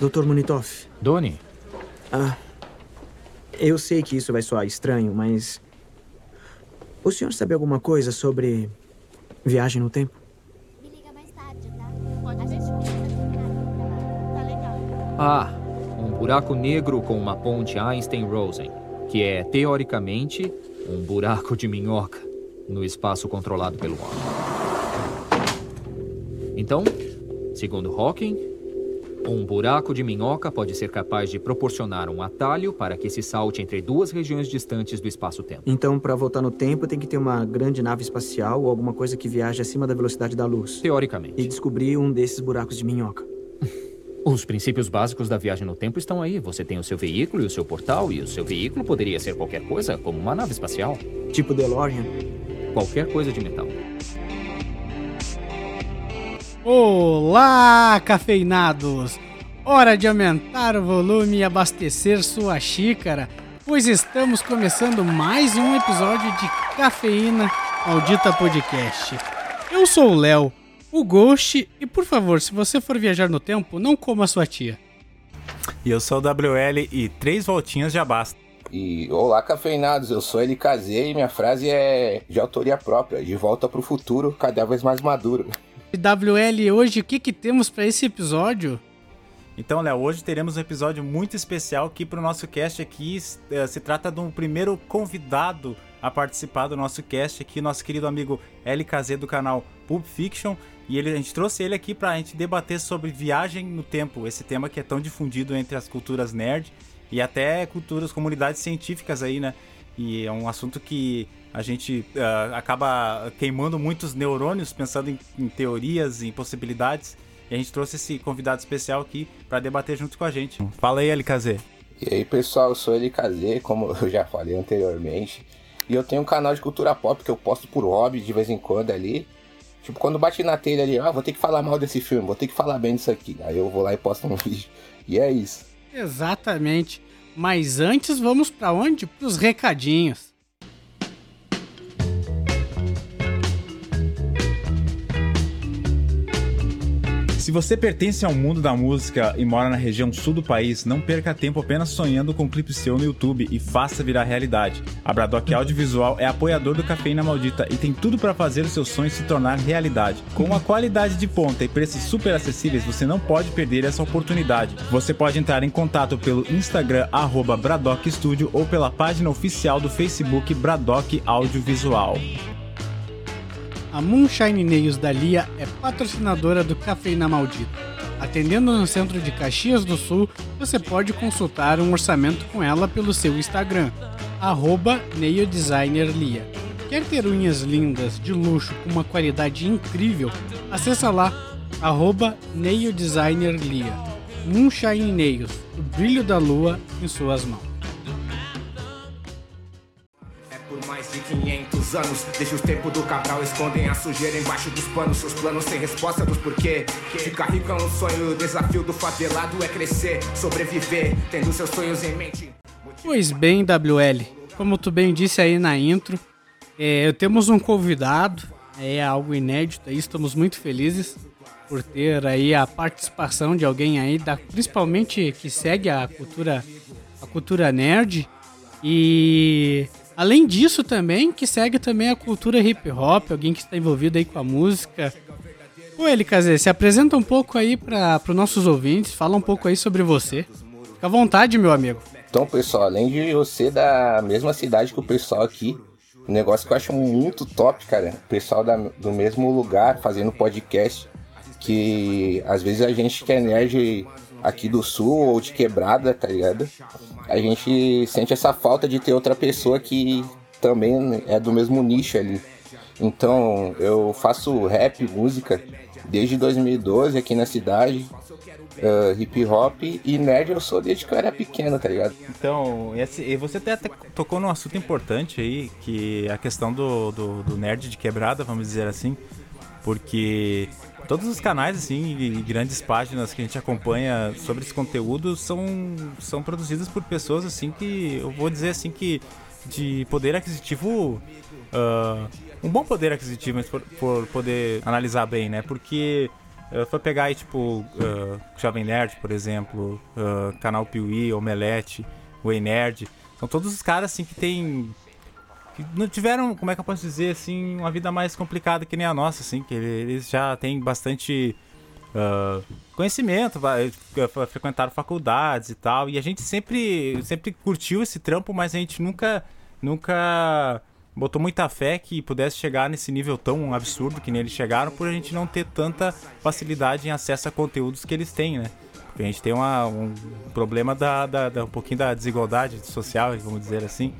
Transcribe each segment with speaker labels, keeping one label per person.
Speaker 1: Dr. Munitov.
Speaker 2: Doni.
Speaker 1: Ah, eu sei que isso vai soar estranho, mas. O senhor sabe alguma coisa sobre viagem no tempo?
Speaker 3: Me liga mais tarde, tá? A gente precisa Tá legal.
Speaker 2: Ah, um buraco negro com uma ponte Einstein-Rosen, que é, teoricamente, um buraco de minhoca no espaço controlado pelo homem. Então, segundo Hawking, um buraco de minhoca pode ser capaz de proporcionar um atalho para que se salte entre duas regiões distantes do espaço-tempo.
Speaker 1: Então, para voltar no tempo, tem que ter uma grande nave espacial ou alguma coisa que viaje acima da velocidade da luz.
Speaker 2: Teoricamente.
Speaker 1: E descobrir um desses buracos de minhoca.
Speaker 2: Os princípios básicos da viagem no tempo estão aí. Você tem o seu veículo e o seu portal, e o seu veículo poderia ser qualquer coisa, como uma nave espacial.
Speaker 1: Tipo DeLorean.
Speaker 2: Qualquer coisa de metal.
Speaker 4: Olá, cafeinados! Hora de aumentar o volume e abastecer sua xícara, pois estamos começando mais um episódio de Cafeína Maldita Podcast. Eu sou o Léo, o Ghost, e por favor, se você for viajar no tempo, não coma sua tia.
Speaker 5: E eu sou o WL e três voltinhas já basta.
Speaker 6: E olá, cafeinados, eu sou ele casei e minha frase é de autoria própria, de volta pro futuro, cada vez mais maduro.
Speaker 4: WL, hoje o que, que temos para esse episódio?
Speaker 5: Então, Léo, hoje teremos um episódio muito especial aqui para o nosso cast aqui. Eh, Se trata de um primeiro convidado a participar do nosso cast aqui, nosso querido amigo LKZ do canal Pulp Fiction. E ele, a gente trouxe ele aqui para a gente debater sobre viagem no tempo, esse tema que é tão difundido entre as culturas nerd e até culturas, comunidades científicas aí, né? E é um assunto que a gente ah, acaba queimando muitos neurônios pensando em, em teorias, em possibilidades. E a gente trouxe esse convidado especial aqui para debater junto com a gente. Fala aí, LKZ.
Speaker 6: E aí, pessoal, eu sou ele casei, como eu já falei anteriormente. E eu tenho um canal de cultura pop que eu posto por hobby de vez em quando ali. Tipo, quando bate na telha ali, ah, vou ter que falar mal desse filme, vou ter que falar bem disso aqui. Aí eu vou lá e posto um vídeo. E é isso.
Speaker 4: Exatamente. Mas antes vamos para onde? Para os recadinhos.
Speaker 5: Se você pertence ao mundo da música e mora na região sul do país, não perca tempo apenas sonhando com um clipe seu no YouTube e faça virar realidade. A Bradock Audiovisual é apoiador do Cafeína Maldita e tem tudo para fazer o seu sonho se tornar realidade. Com uma qualidade de ponta e preços super acessíveis, você não pode perder essa oportunidade. Você pode entrar em contato pelo Instagram arroba Studio ou pela página oficial do Facebook Bradock Audiovisual.
Speaker 4: A Moonshine Nails da Lia é patrocinadora do Cafeína Maldita. Atendendo no centro de Caxias do Sul, você pode consultar um orçamento com ela pelo seu Instagram, naildesignerlia. Quer ter unhas lindas, de luxo, com uma qualidade incrível? Acessa lá, naildesignerlia. Moonshine Nails, o brilho da lua em suas mãos.
Speaker 7: Mais de 500 anos, os tempos do Cabral, escondem a sujeira embaixo dos panos. Seus planos sem resposta dos porquê. Ficar rico é um sonho, o desafio do favelado é crescer, sobreviver, tendo seus sonhos em mente.
Speaker 4: Pois bem, WL, como tu bem disse aí na intro, é, temos um convidado, é algo inédito aí, estamos muito felizes por ter aí a participação de alguém aí, da, principalmente que segue a cultura, a cultura nerd e além disso também que segue também a cultura hip hop, alguém que está envolvido aí com a música. Ô LKZ, se apresenta um pouco aí para os nossos ouvintes, fala um pouco aí sobre você. Fica à vontade, meu amigo.
Speaker 6: Então, pessoal, além de eu ser da mesma cidade que o pessoal aqui, um negócio que eu acho muito top, cara. O pessoal da- do mesmo lugar fazendo podcast. Que às vezes a gente que é nerd aqui do sul ou de quebrada, tá ligado? A gente sente essa falta de ter outra pessoa que também é do mesmo nicho ali. Então eu faço rap, música, desde 2012 aqui na cidade. ah, hip hop e nerd eu sou desde que eu era pequeno, tá ligado?
Speaker 5: Então, esse- e você até, até tocou num assunto importante aí, que é a questão do, do, do nerd de quebrada, vamos dizer assim, porque todos os canais, assim, e grandes páginas que a gente acompanha sobre esse conteúdo são, são produzidos por pessoas, assim, que eu vou dizer, assim, que de poder aquisitivo, ah, um bom poder aquisitivo, mas por, por poder analisar bem, né, porque uh, for pegar aí, tipo, uh, Jovem Nerd, por exemplo, uh, Canal Piuí, Omelete, Way Nerd, são todos os caras, assim, que tem... Que não tiveram, como é que eu posso dizer, assim, uma vida mais complicada que nem a nossa, assim, que eles já têm bastante uh, conhecimento, vai, frequentaram faculdades e tal. E a gente sempre, sempre curtiu esse trampo, mas a gente nunca, nunca botou muita fé que pudesse chegar nesse nível tão absurdo que neles chegaram, por a gente não ter tanta facilidade em acesso a conteúdos que eles têm, né? A gente tem uma, um problema da, da, da, um pouquinho da desigualdade social, vamos dizer assim.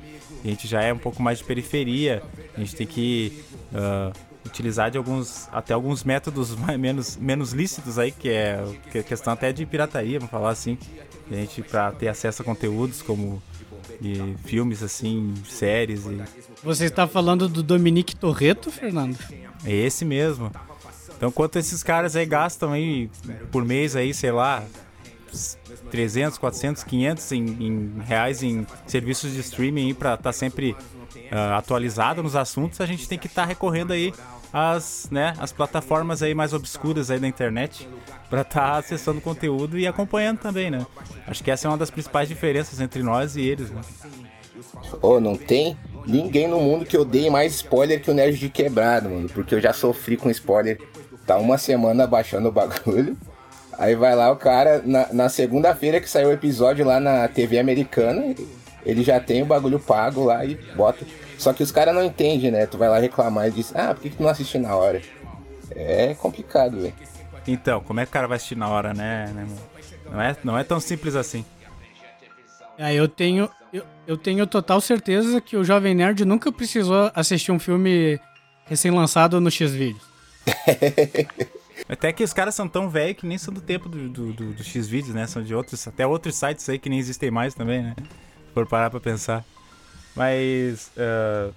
Speaker 5: A gente já é um pouco mais de periferia, a gente tem que uh, utilizar de alguns até alguns métodos mais, menos, menos lícitos aí, que é, que é questão até de pirataria, vamos falar assim. A gente para ter acesso a conteúdos como e filmes assim, séries e
Speaker 4: Você está falando do Dominique Torreto, Fernando?
Speaker 5: É esse mesmo. Então, quanto esses caras aí gastam aí por mês aí, sei lá, 300, 400, 500 em, em reais em serviços de streaming para estar tá sempre uh, atualizado nos assuntos, a gente tem que estar tá recorrendo aí as, né, as plataformas aí mais obscuras aí da internet para estar tá acessando conteúdo e acompanhando também, né? Acho que essa é uma das principais diferenças entre nós e eles, né?
Speaker 6: Oh, não tem ninguém no mundo que odeie mais spoiler que o Nerd de Quebrado, mano. Porque eu já sofri com spoiler. Tá uma semana baixando o bagulho. Aí vai lá o cara, na, na segunda-feira que saiu o episódio lá na TV americana, ele já tem o bagulho pago lá e bota. Só que os caras não entendem, né? Tu vai lá reclamar e diz, ah, por que, que tu não assiste na hora? É complicado, velho.
Speaker 5: Então, como é que o cara vai assistir na hora, né? né não é, não é tão simples assim.
Speaker 4: É, eu tenho, eu, eu tenho total certeza que o Jovem Nerd nunca precisou assistir um filme recém-lançado no X-Videos.
Speaker 5: Até que os caras são tão velhos que nem são do tempo do, do, do, do X-Videos, né? São de outros, até outros sites aí que nem existem mais também, né? Por parar pra pensar. Mas. Uh,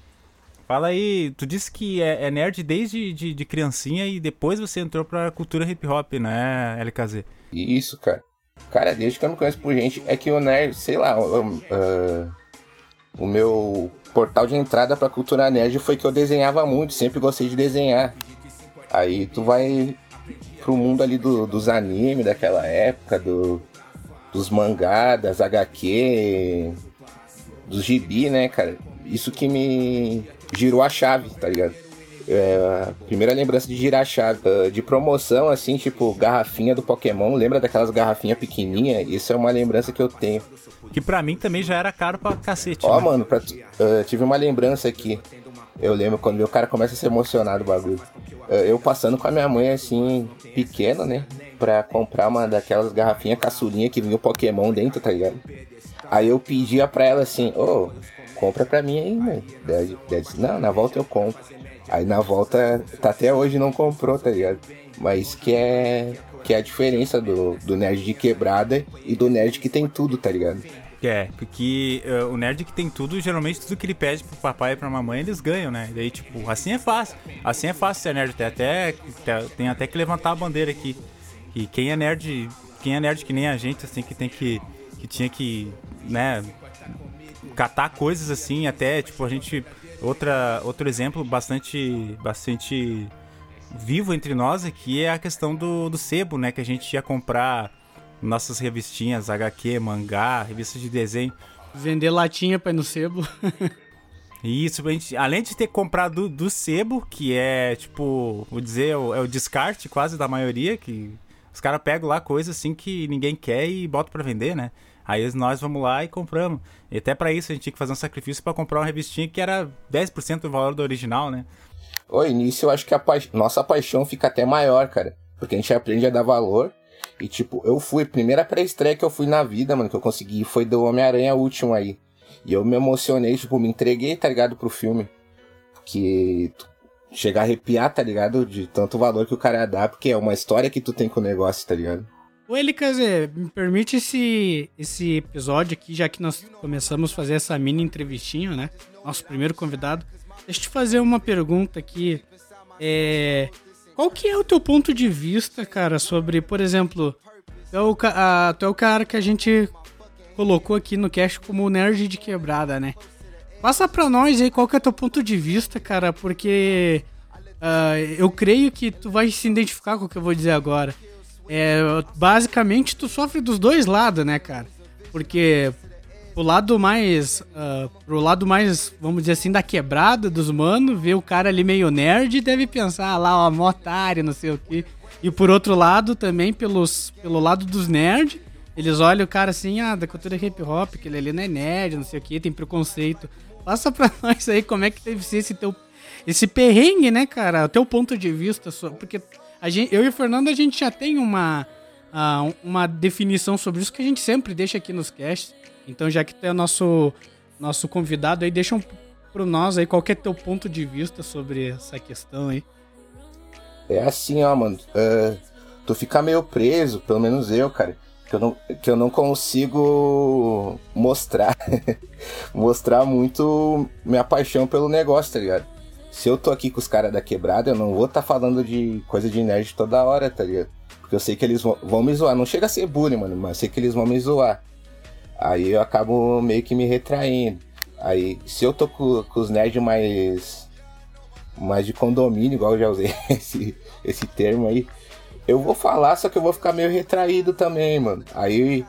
Speaker 5: fala aí, tu disse que é, é nerd desde de, de, criancinha e depois você entrou pra cultura hip hop, né, LKZ?
Speaker 6: Isso, cara. Cara, desde que eu me conheço por gente, é que o nerd, sei lá, uh, o meu portal de entrada pra cultura nerd foi que eu desenhava muito, sempre gostei de desenhar. Aí tu vai pro mundo ali do, dos animes daquela época, do, dos mangá, das HQ, dos gibi, né, cara? Isso que me girou a chave, tá ligado? É, a primeira lembrança de girar a chave. Uh, de promoção, assim, tipo, garrafinha do Pokémon. Lembra daquelas garrafinhas pequenininhas? Isso é uma lembrança que eu tenho.
Speaker 5: Que pra mim também já era caro pra cacete.
Speaker 6: Ó,
Speaker 5: né?
Speaker 6: mano, pra, uh, tive uma lembrança aqui. Eu lembro quando o cara começa a se emocionar do bagulho. Uh, eu passando com a minha mãe, assim, pequena, né? Pra comprar uma daquelas garrafinhas caçulinha que vinha o Pokémon dentro, tá ligado? Aí eu pedia pra ela assim, ô, oh, compra pra mim aí, mãe. Daí, disse, não, na volta eu compro. Aí na volta, tá até hoje não comprou, tá ligado? Mas que é, que é a diferença do, do nerd de quebrada e do nerd que tem tudo, tá ligado?
Speaker 5: É, porque uh, o nerd que tem tudo, geralmente tudo que ele pede pro papai e pra mamãe, eles ganham, né? E daí, tipo, assim é fácil. Assim é fácil ser nerd. Tem até, tem até que levantar a bandeira aqui. E quem é nerd, quem é nerd que nem a gente, assim, que tem que. que tinha que né, catar coisas assim, até tipo a gente outra outro exemplo bastante bastante vivo entre nós aqui é a questão do, do sebo, né, que a gente ia comprar nossas revistinhas HQ, mangá, revistas de desenho,
Speaker 4: vender latinha para ir no sebo.
Speaker 5: Isso, a gente, além de ter comprado do, do sebo, que é tipo, vou dizer, é o, é o descarte quase da maioria, que os caras pegam lá coisas assim que ninguém quer e botam para vender, né? Aí nós vamos lá e compramos. E até para isso a gente tinha que fazer um sacrifício para comprar uma revistinha que era 10% do valor do original, né?
Speaker 6: O início eu acho que a pa... nossa paixão fica até maior, cara. Porque a gente aprende a dar valor. E tipo, eu fui, primeira pré-estreia que eu fui na vida, mano, que eu consegui foi do Homem-Aranha último aí. E eu me emocionei, tipo, me entreguei, tá ligado, pro filme. Que chegar a arrepiar, tá ligado? De tanto valor que o cara dá, porque é uma história que tu tem com o negócio, tá ligado?
Speaker 4: Ô, Elikazé, me permite esse, esse episódio aqui, já que nós começamos a fazer essa mini entrevistinha, né? Nosso primeiro convidado. Deixa eu te fazer uma pergunta aqui. É, qual que é o teu ponto de vista, cara, sobre, por exemplo, tu é o, a, tu é o cara que a gente colocou aqui no cast como nerd de quebrada, né? Passa pra nós aí qual que é o teu ponto de vista, cara, porque ah, eu creio que tu vai se identificar com o que eu vou dizer agora. É, basicamente, tu sofre dos dois lados, né, cara? Porque pro lado mais. Uh, pro lado mais, vamos dizer assim, da quebrada dos manos, ver o cara ali meio nerd deve pensar ah, lá, ó, motário, não sei o quê. E por outro lado, também, pelos, pelo lado dos nerds, eles olham o cara assim, ah, da cultura hip hop, que ele ali não é nerd, não sei o que, tem preconceito. Passa pra nós aí como é que deve ser esse teu. Esse perrengue, né, cara? O teu ponto de vista. Porque a gente, eu e o Fernando, a gente já tem uma, uh, uma definição sobre isso que a gente sempre deixa aqui nos casts. Então, já que tu é nosso, nosso convidado aí, deixa um, pro nós aí qual é teu ponto de vista sobre essa questão aí.
Speaker 6: É assim, ó, mano. Uh, tu fica meio preso, pelo menos eu, cara. Que eu não, que eu não consigo mostrar. mostrar muito minha paixão pelo negócio, tá ligado? Se eu tô aqui com os caras da quebrada, eu não vou estar tá falando de coisa de nerd toda hora, tá ligado? Porque eu sei que eles vão, vão me zoar. Não chega a ser bullying, mano, mas eu sei que eles vão me zoar. Aí eu acabo meio que me retraindo. Aí, se eu tô com, com os nerds mais mais de condomínio, igual eu já usei esse, esse termo aí, eu vou falar, só que eu vou ficar meio retraído também, mano. Aí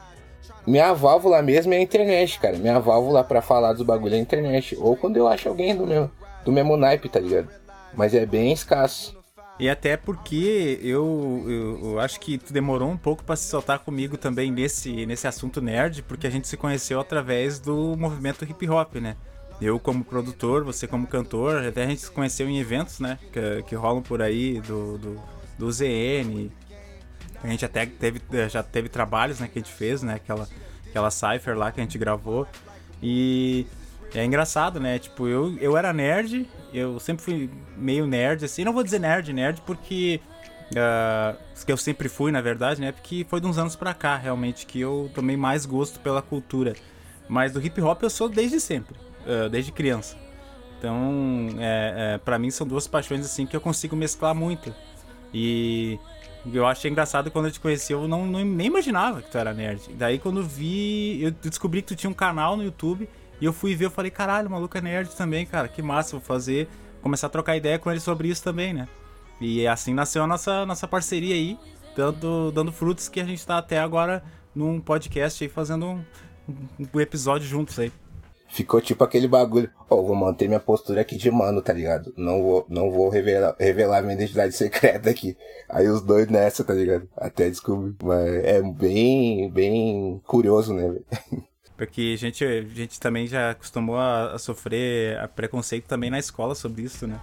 Speaker 6: minha válvula mesmo é a internet, cara. Minha válvula para falar dos bagulho é a internet. Ou quando eu acho alguém do meu, do mesmo naipe, tá ligado? Mas é bem escasso.
Speaker 5: E até porque eu, eu, eu, acho que tu demorou um pouco para se soltar comigo também nesse, nesse assunto nerd, porque a gente se conheceu através do movimento hip hop, né? Eu como produtor, você como cantor, até a gente se conheceu em eventos, né? Que, que rolam por aí, do, do, do ZN. A gente até teve, já teve trabalhos né, que a gente fez, né? Aquela, aquela cipher lá que a gente gravou. E é engraçado, né? Tipo, eu, eu era nerd, eu sempre fui meio nerd, assim. Não vou dizer nerd, nerd, porque. Uh, que eu sempre fui, na verdade, né? Porque foi de uns anos pra cá, realmente, que eu tomei mais gosto pela cultura. Mas do hip hop eu sou desde sempre uh, desde criança. Então, é, é, para mim são duas paixões assim que eu consigo mesclar muito. E eu achei engraçado quando eu te conheci, eu não, não, nem imaginava que tu era nerd. Daí quando vi, eu descobri que tu tinha um canal no YouTube e eu fui ver, eu falei, caralho, o maluco é nerd também, cara, que massa, vou fazer, começar a trocar ideia com ele sobre isso também, né? E assim nasceu a nossa, nossa parceria aí, dando, dando frutos que a gente tá até agora num podcast aí fazendo um, um episódio juntos aí.
Speaker 6: Ficou tipo aquele bagulho. Ó, oh, vou manter minha postura aqui de mano, tá ligado? Não vou, não vou revelar, revelar minha identidade secreta aqui. Aí os dois nessa, tá ligado? Até descobrir. Mas é bem, bem curioso, né?
Speaker 5: Porque a gente, a gente também já acostumou a, a sofrer a preconceito também na escola sobre isso, né?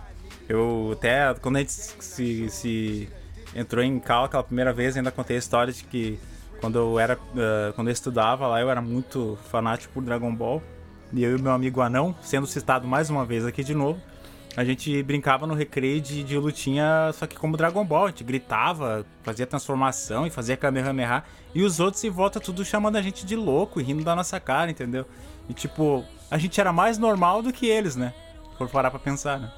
Speaker 5: Eu até, quando a gente se, se entrou em cal aquela primeira vez, ainda contei a história de que quando eu era, uh, quando eu estudava lá, eu era muito fanático por Dragon Ball e eu e meu amigo Anão, sendo citado mais uma vez aqui de novo, a gente brincava no recreio de, de lutinha, só que como Dragon Ball, a gente gritava, fazia transformação e fazia Kamehameha, e os outros em volta tudo chamando a gente de louco e rindo da nossa cara, entendeu? E tipo, a gente era mais normal do que eles, né? Por parar pra pensar, né?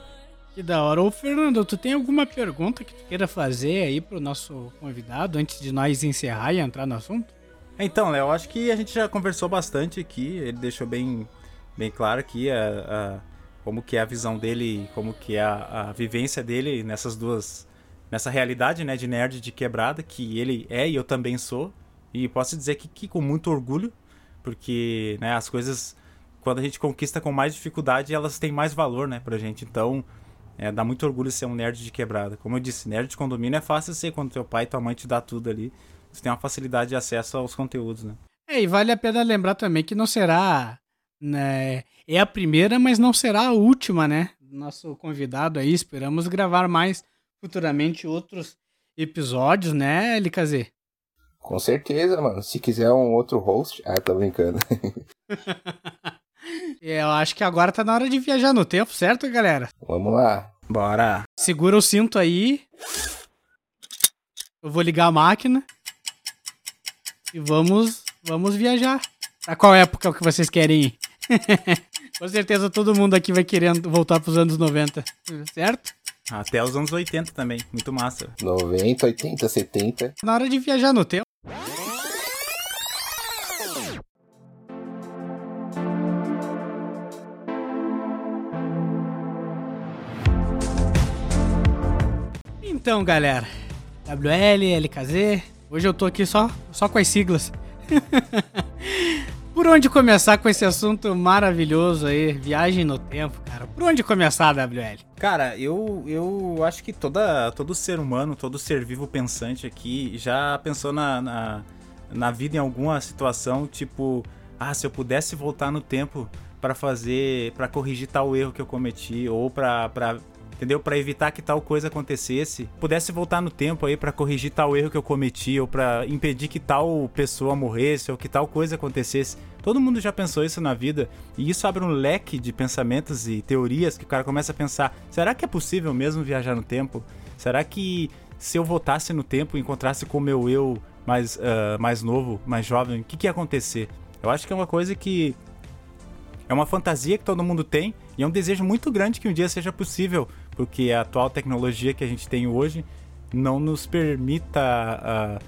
Speaker 4: Que da hora. Ô, Fernando, tu tem alguma pergunta que tu queira fazer aí pro nosso convidado antes de nós encerrar e entrar no assunto?
Speaker 5: Então, Léo, acho que a gente já conversou bastante aqui, ele deixou bem bem claro aqui a, a, como que é a visão dele, como que é a, a vivência dele nessas duas nessa realidade, né, de nerd de quebrada que ele é e eu também sou. E posso dizer que, que com muito orgulho, porque, né, as coisas quando a gente conquista com mais dificuldade, elas têm mais valor, né, pra gente. Então, é, dá muito orgulho ser um nerd de quebrada. Como eu disse, nerd de condomínio é fácil ser quando teu pai e tua mãe te dá tudo ali. Você tem uma facilidade de acesso aos conteúdos, né?
Speaker 4: É, e vale a pena lembrar também que não será né? É a primeira, mas não será a última, né? Nosso convidado aí, esperamos gravar mais futuramente outros episódios, né, LKZ?
Speaker 6: Com certeza, mano. Se quiser um outro host. Ah, tô brincando.
Speaker 4: É, eu acho que agora tá na hora de viajar no tempo, certo, galera?
Speaker 6: Vamos lá.
Speaker 5: Bora.
Speaker 4: Segura o cinto aí. Eu vou ligar a máquina. E vamos, vamos viajar. A qual época que vocês querem ir? Com certeza todo mundo aqui vai querendo voltar pros anos 90, certo?
Speaker 5: Até os anos 80 também, muito massa.
Speaker 6: 90, 80, 70.
Speaker 4: Na hora de viajar no tempo. Então, galera, WL, LKZ, hoje eu tô aqui só, só com as siglas. Por onde começar com esse assunto maravilhoso aí, viagem no tempo, cara? Por onde começar, WL?
Speaker 5: Cara, eu, eu acho que toda, todo ser humano, todo ser vivo pensante aqui já pensou na, na, na vida em alguma situação, tipo, ah, se eu pudesse voltar no tempo para fazer, para corrigir tal erro que eu cometi, ou pra entendeu? Para evitar que tal coisa acontecesse, pudesse voltar no tempo aí para corrigir tal erro que eu cometi ou para impedir que tal pessoa morresse ou que tal coisa acontecesse. Todo mundo já pensou isso na vida e isso abre um leque de pensamentos e teorias que o cara começa a pensar: será que é possível mesmo viajar no tempo? Será que se eu voltasse no tempo e encontrasse com o meu eu mais, uh, mais novo, mais jovem, o que, que ia acontecer? Eu acho que é uma coisa que é uma fantasia que todo mundo tem e é um desejo muito grande que um dia seja possível, porque a atual tecnologia que a gente tem hoje não nos permita uh,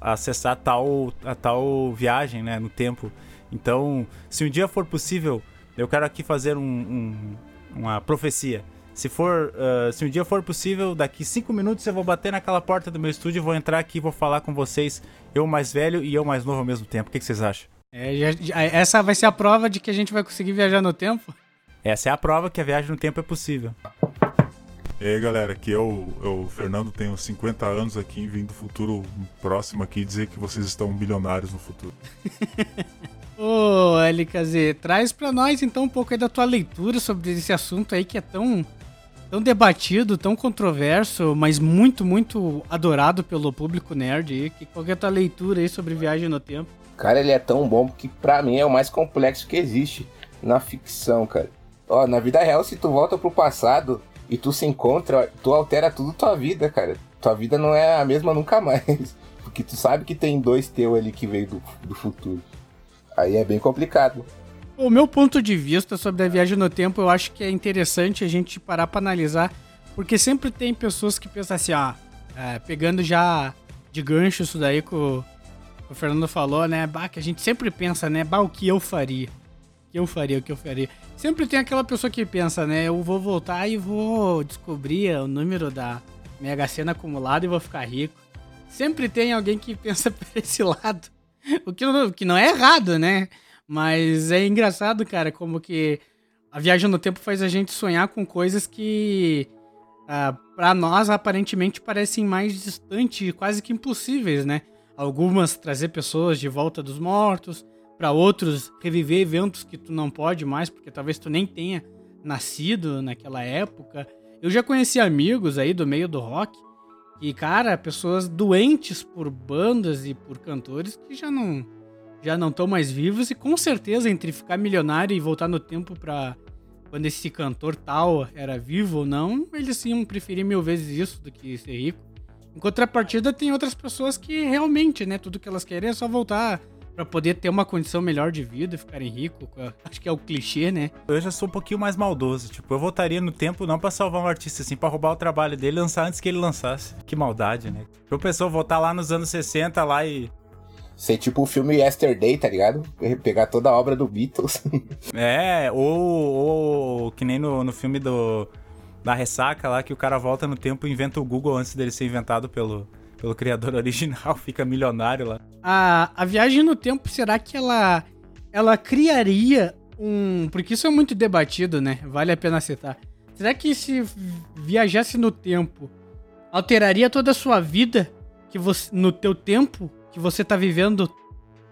Speaker 5: acessar tal, a tal viagem né, no tempo. Então, se um dia for possível, eu quero aqui fazer um, um, uma profecia. Se for, uh, se um dia for possível, daqui cinco minutos eu vou bater naquela porta do meu estúdio, vou entrar aqui e vou falar com vocês, eu mais velho e eu mais novo ao mesmo tempo. O que, que vocês acham?
Speaker 4: É, já, já, essa vai ser a prova de que a gente vai conseguir viajar no tempo?
Speaker 5: Essa é a prova que a viagem no tempo é possível.
Speaker 8: E aí galera, aqui é o, é o Fernando, tenho 50 anos aqui, vim do futuro próximo aqui dizer que vocês estão bilionários no futuro.
Speaker 4: Ô, LKZ, traz pra nós então um pouco aí da tua leitura sobre esse assunto aí que é tão, tão debatido, tão controverso, mas muito, muito adorado pelo público nerd aí. Qual que é a tua leitura aí sobre viagem no tempo?
Speaker 6: Cara, ele é tão bom que pra mim é o mais complexo que existe na ficção, cara. Ó, na vida real, se tu volta pro passado e tu se encontra, tu altera tudo tua vida, cara. Tua vida não é a mesma nunca mais. Porque tu sabe que tem dois teu ali que veio do, do futuro. Aí é bem complicado.
Speaker 4: O meu ponto de vista sobre a viagem no tempo, eu acho que é interessante a gente parar pra analisar, porque sempre tem pessoas que pensam assim, ah, é, pegando já de gancho isso daí com o Fernando falou, né? Bah, que a gente sempre pensa, né? Bah, o que eu faria? O que eu faria, o que eu faria? Sempre tem aquela pessoa que pensa, né? Eu vou voltar e vou descobrir o número da Mega Sena acumulada e vou ficar rico. Sempre tem alguém que pensa por esse lado. O que não, que não é errado, né? Mas é engraçado, cara, como que a viagem no tempo faz a gente sonhar com coisas que ah, para nós aparentemente parecem mais distantes, quase que impossíveis, né? algumas trazer pessoas de volta dos mortos, para outros reviver eventos que tu não pode mais, porque talvez tu nem tenha nascido naquela época. Eu já conheci amigos aí do meio do rock e cara, pessoas doentes por bandas e por cantores que já não já não estão mais vivos e com certeza entre ficar milionário e voltar no tempo para quando esse cantor tal era vivo ou não, eles iam preferir mil vezes isso do que ser rico. Em contrapartida, tem outras pessoas que realmente, né, tudo que elas querem é só voltar para poder ter uma condição melhor de vida, ficarem ricos. Acho que é o clichê, né?
Speaker 5: Eu já sou um pouquinho mais maldoso. Tipo, eu voltaria no tempo não para salvar um artista, assim, pra roubar o trabalho dele e lançar antes que ele lançasse. Que maldade, né? Eu pessoa voltar lá nos anos 60 lá e.
Speaker 6: Ser tipo o filme Yesterday, tá ligado? Pegar toda a obra do Beatles.
Speaker 5: é, ou, ou que nem no, no filme do da ressaca lá que o cara volta no tempo e inventa o Google antes dele ser inventado pelo, pelo criador original, fica milionário lá.
Speaker 4: A, a viagem no tempo, será que ela, ela criaria um. Porque isso é muito debatido, né? Vale a pena citar. Será que se viajasse no tempo, alteraria toda a sua vida que você, no teu tempo que você tá vivendo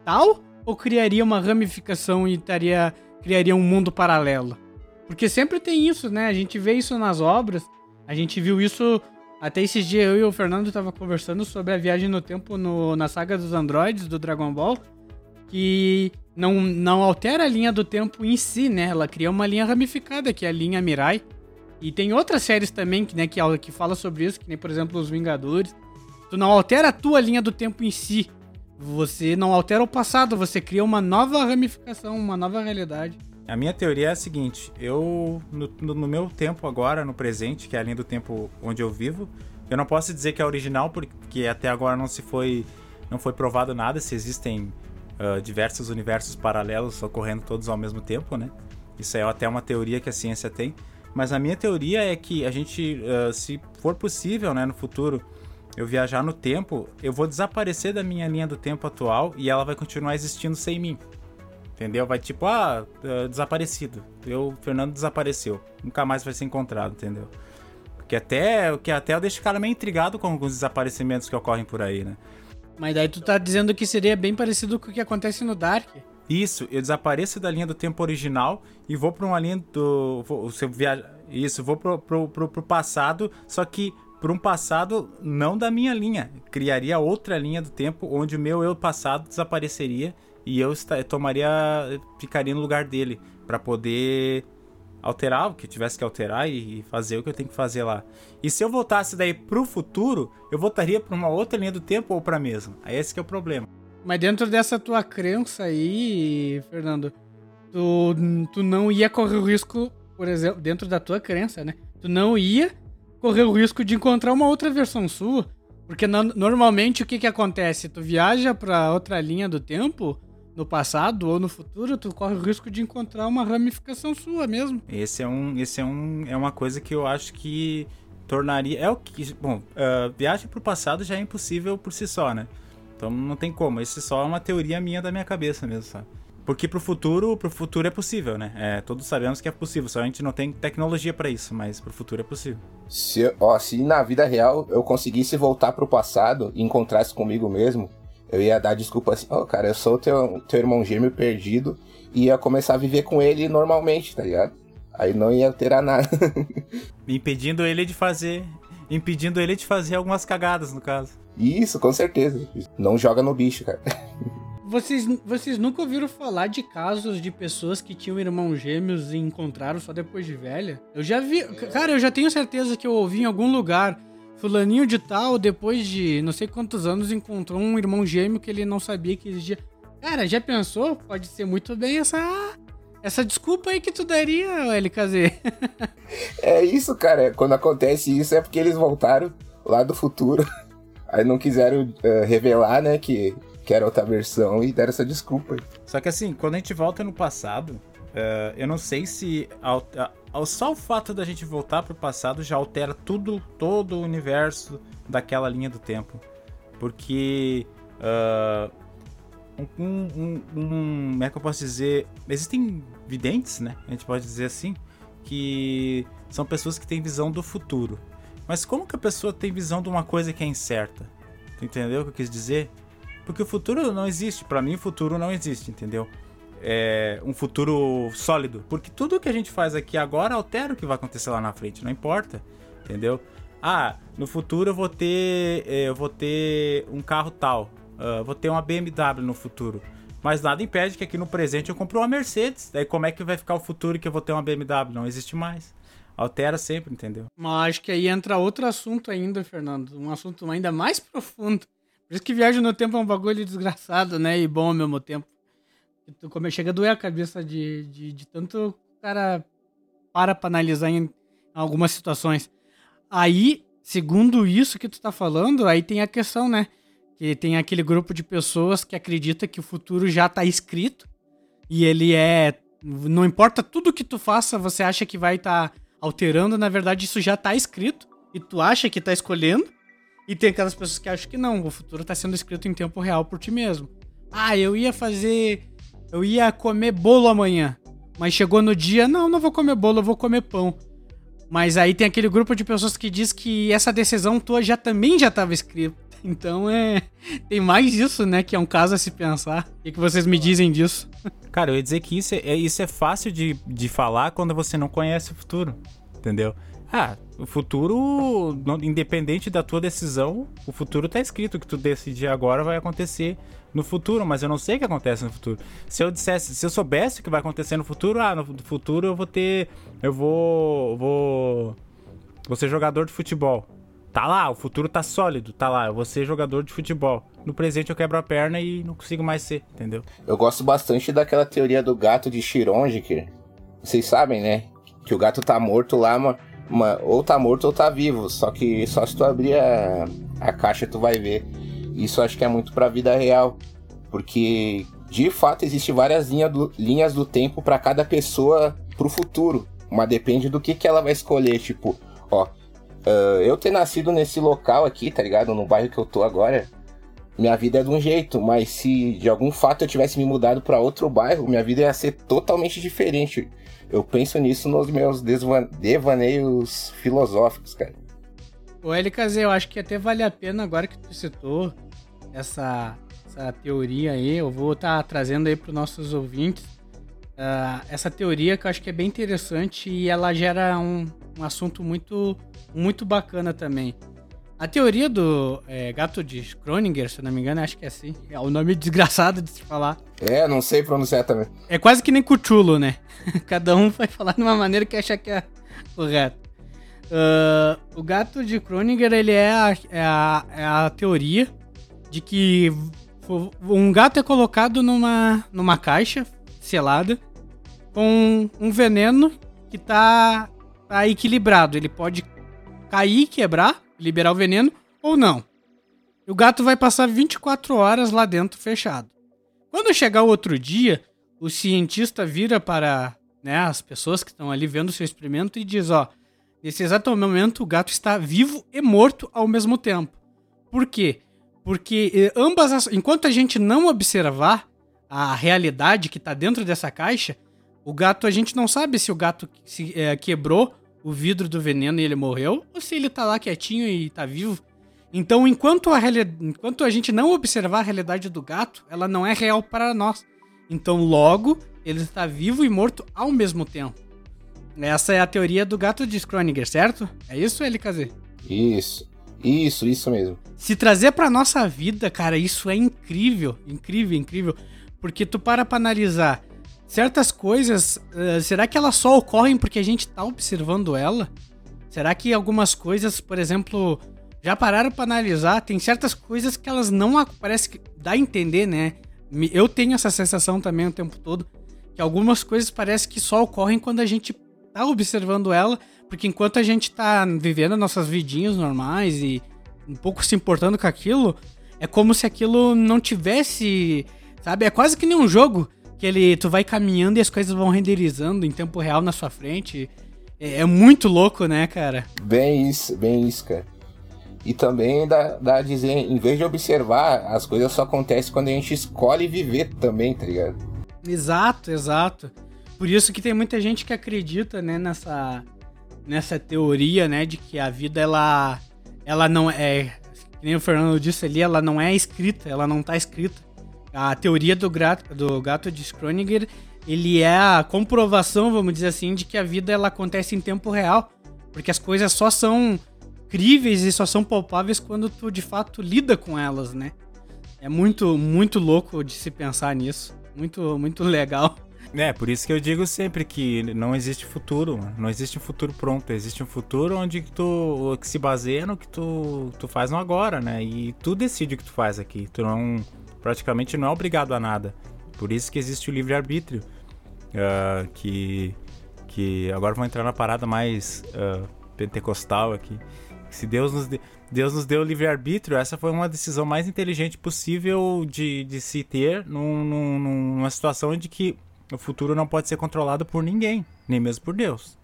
Speaker 4: tal? Ou criaria uma ramificação e estaria, criaria um mundo paralelo? Porque sempre tem isso, né? A gente vê isso nas obras. A gente viu isso até esses dias. Eu e o Fernando tava conversando sobre a viagem no tempo no, na saga dos androides do Dragon Ball. Que não, não altera a linha do tempo em si, né? Ela cria uma linha ramificada, que é a linha Mirai. E tem outras séries também que, né, que, que fala sobre isso, que nem, por exemplo, Os Vingadores. Tu não altera a tua linha do tempo em si. Você não altera o passado, você cria uma nova ramificação, uma nova realidade.
Speaker 5: A minha teoria é a seguinte: eu, no, no, meu tempo agora, no presente, que é além do tempo onde eu vivo, eu não posso dizer que é original, porque até agora não se foi, não foi provado nada se existem uh, diversos universos paralelos ocorrendo todos ao mesmo tempo, né? Isso é até uma teoria que a ciência tem. Mas a minha teoria é que a gente, uh, se for possível, né, no futuro, eu viajar no tempo, eu vou desaparecer da minha linha do tempo atual e ela vai continuar existindo sem mim. Entendeu? Vai tipo, ah, uh, desaparecido. Eu, Fernando desapareceu. Nunca mais vai ser encontrado, entendeu? Que até, que até eu deixo o cara meio intrigado com alguns desaparecimentos que ocorrem por aí, né?
Speaker 4: Mas daí tu tá dizendo que seria bem parecido com o que acontece no Dark.
Speaker 5: Isso, eu desapareço da linha do tempo original e vou para uma linha do. Vou, se eu viaja, isso, vou pro, pro, pro, pro passado, só que para um passado não da minha linha. Criaria outra linha do tempo onde o meu eu passado desapareceria e eu tomaria. ficaria no lugar dele para poder alterar o que tivesse que alterar e fazer o que eu tenho que fazer lá. E se eu voltasse daí pro futuro, eu voltaria para uma outra linha do tempo ou para mesma. Aí esse é o problema.
Speaker 4: Mas dentro dessa tua crença aí, Fernando, tu, tu não ia correr o risco, por exemplo, dentro da tua crença, né? Tu não ia correr o risco de encontrar uma outra versão sua. Porque no, normalmente o que que acontece? Tu viaja para outra linha do tempo, no passado ou no futuro, tu corre o risco de encontrar uma ramificação sua mesmo.
Speaker 5: Esse é um, esse é um, é uma coisa que eu acho que tornaria, é o que, bom, uh, viagem pro passado já é impossível por si só, né? Então não tem como, esse só é uma teoria minha da minha cabeça mesmo, sabe? Porque pro futuro, pro futuro é possível, né? É, todos sabemos que é possível, só a gente não tem tecnologia para isso, mas pro futuro é possível.
Speaker 6: Se, ó, se na vida real eu conseguisse voltar pro passado e encontrasse comigo mesmo, eu ia dar desculpa assim, ó, oh, cara, eu sou teu, teu irmão gêmeo perdido e ia começar a viver com ele normalmente, tá ligado? Aí não ia alterar nada.
Speaker 5: impedindo ele de fazer. Impedindo ele de fazer algumas cagadas, no caso.
Speaker 6: Isso, com certeza. Não joga no bicho, cara.
Speaker 4: Vocês, vocês nunca ouviram falar de casos de pessoas que tinham irmãos gêmeos e encontraram só depois de velha? Eu já vi. Cara, eu já tenho certeza que eu ouvi em algum lugar. Fulaninho de tal, depois de não sei quantos anos, encontrou um irmão gêmeo que ele não sabia que existia. Cara, já pensou? Pode ser muito bem essa essa desculpa aí que tu daria, LKZ.
Speaker 6: é isso, cara. Quando acontece isso é porque eles voltaram lá do futuro. Aí não quiseram uh, revelar, né, que, que era outra versão e deram essa desculpa.
Speaker 5: Só que assim, quando a gente volta no passado, uh, eu não sei se só o fato da gente voltar pro passado já altera tudo, todo o universo daquela linha do tempo. Porque uh, um, um, um, como é que eu posso dizer? Existem videntes, né? A gente pode dizer assim, que são pessoas que têm visão do futuro. Mas como que a pessoa tem visão de uma coisa que é incerta? Tu entendeu o que eu quis dizer? Porque o futuro não existe. Para mim, o futuro não existe, entendeu? É um futuro sólido. Porque tudo que a gente faz aqui agora altera o que vai acontecer lá na frente. Não importa, entendeu? Ah, no futuro eu vou ter, eh, eu vou ter um carro tal. Uh, vou ter uma BMW no futuro. Mas nada impede que aqui no presente eu compre uma Mercedes. Daí como é que vai ficar o futuro que eu vou ter uma BMW? Não existe mais. Altera sempre, entendeu?
Speaker 4: Mas acho que aí entra outro assunto ainda, Fernando. Um assunto ainda mais profundo. Por isso que viagem no tempo é um bagulho desgraçado, né? E bom ao mesmo tempo. Como chega a doer a cabeça de, de, de tanto cara para pra analisar em algumas situações. Aí, segundo isso que tu tá falando, aí tem a questão, né? Que tem aquele grupo de pessoas que acredita que o futuro já tá escrito e ele é. Não importa tudo que tu faça, você acha que vai estar tá alterando, na verdade isso já tá escrito e tu acha que tá escolhendo. E tem aquelas pessoas que acham que não, o futuro tá sendo escrito em tempo real por ti mesmo. Ah, eu ia fazer. Eu ia comer bolo amanhã. Mas chegou no dia, não, não vou comer bolo, eu vou comer pão. Mas aí tem aquele grupo de pessoas que diz que essa decisão tua já também já estava escrita. Então é. Tem mais isso, né? Que é um caso a se pensar. O que, que vocês me dizem disso?
Speaker 5: Cara, eu ia dizer que isso é, isso é fácil de, de falar quando você não conhece o futuro. Entendeu? Ah, o futuro, independente da tua decisão, o futuro tá escrito. O que tu decidir agora vai acontecer no futuro, mas eu não sei o que acontece no futuro. Se eu dissesse, se eu soubesse o que vai acontecer no futuro, ah, no futuro eu vou ter. Eu vou. Vou. Vou ser jogador de futebol. Tá lá, o futuro tá sólido, tá lá, eu vou ser jogador de futebol. No presente eu quebro a perna e não consigo mais ser, entendeu?
Speaker 6: Eu gosto bastante daquela teoria do gato de Schrödinger. Vocês sabem, né? Que o gato tá morto lá, uma, uma, ou tá morto ou tá vivo. Só que só se tu abrir a, a caixa tu vai ver. Isso acho que é muito pra vida real. Porque de fato existe várias linha do, linhas do tempo para cada pessoa pro futuro Mas depende do que, que ela vai escolher. Tipo, ó, uh, eu ter nascido nesse local aqui, tá ligado? No bairro que eu tô agora, minha vida é de um jeito. Mas se de algum fato eu tivesse me mudado para outro bairro, minha vida ia ser totalmente diferente. Eu penso nisso nos meus devaneios filosóficos, cara.
Speaker 4: O LKZ, eu acho que até vale a pena, agora que tu citou essa, essa teoria aí, eu vou estar tá trazendo aí para os nossos ouvintes uh, essa teoria que eu acho que é bem interessante e ela gera um, um assunto muito, muito bacana também. A teoria do é, gato de Schrödinger, se não me engano, acho que é assim. É o nome desgraçado de se falar.
Speaker 6: É, não sei pronunciar também.
Speaker 4: É quase que nem Cthulhu, né? Cada um vai falar de uma maneira que acha que é correto. Uh, o gato de Kroninger, ele é a, é, a, é a teoria de que um gato é colocado numa, numa caixa selada com um veneno que tá, tá equilibrado. Ele pode cair, quebrar, liberar o veneno ou não. E o gato vai passar 24 horas lá dentro fechado. Quando chegar o outro dia, o cientista vira para né, as pessoas que estão ali vendo o seu experimento e diz: Ó, nesse exato momento o gato está vivo e morto ao mesmo tempo. Por quê? Porque eh, ambas as, enquanto a gente não observar a realidade que está dentro dessa caixa, o gato a gente não sabe se o gato se, é, quebrou o vidro do veneno e ele morreu ou se ele está lá quietinho e está vivo. Então, enquanto a, enquanto a gente não observar a realidade do gato, ela não é real para nós. Então, logo, ele está vivo e morto ao mesmo tempo. Essa é a teoria do gato de Schrödinger, certo? É isso, LKZ?
Speaker 6: Isso. Isso, isso mesmo.
Speaker 4: Se trazer pra nossa vida, cara, isso é incrível. Incrível, incrível. Porque tu para pra analisar certas coisas, uh, será que elas só ocorrem porque a gente tá observando ela? Será que algumas coisas, por exemplo, já pararam para analisar? Tem certas coisas que elas não parece que dá a entender, né? Eu tenho essa sensação também o tempo todo que algumas coisas parece que só ocorrem quando a gente tá observando ela, porque enquanto a gente tá vivendo nossas vidinhas normais e um pouco se importando com aquilo, é como se aquilo não tivesse, sabe? É quase que nem um jogo que ele tu vai caminhando e as coisas vão renderizando em tempo real na sua frente. É, é muito louco, né, cara?
Speaker 6: Bem isso, bem isso, cara. E também dá, dá a dizer, em vez de observar, as coisas só acontecem quando a gente escolhe viver também, tá ligado?
Speaker 4: Exato, exato. Por isso que tem muita gente que acredita, né, nessa, nessa teoria, né, de que a vida ela ela não é, que nem o Fernando disse ali, ela não é escrita, ela não tá escrita. A teoria do, gato, do gato de Schrödinger, ele é a comprovação, vamos dizer assim, de que a vida ela acontece em tempo real, porque as coisas só são críveis e só são palpáveis quando tu de fato lida com elas, né? É muito muito louco de se pensar nisso muito, muito legal.
Speaker 5: É, por isso que eu digo sempre que não existe futuro, não existe um futuro pronto, existe um futuro onde tu que se baseia no que tu, tu faz no agora, né? E tu decide o que tu faz aqui. Tu não praticamente não é obrigado a nada. Por isso que existe o livre arbítrio, uh, que que agora vamos entrar na parada mais uh, pentecostal aqui. Se Deus nos de, Deus nos deu livre arbítrio, essa foi uma decisão mais inteligente possível de, de se ter num, num, numa situação em que o futuro não pode ser controlado por ninguém, nem mesmo por Deus.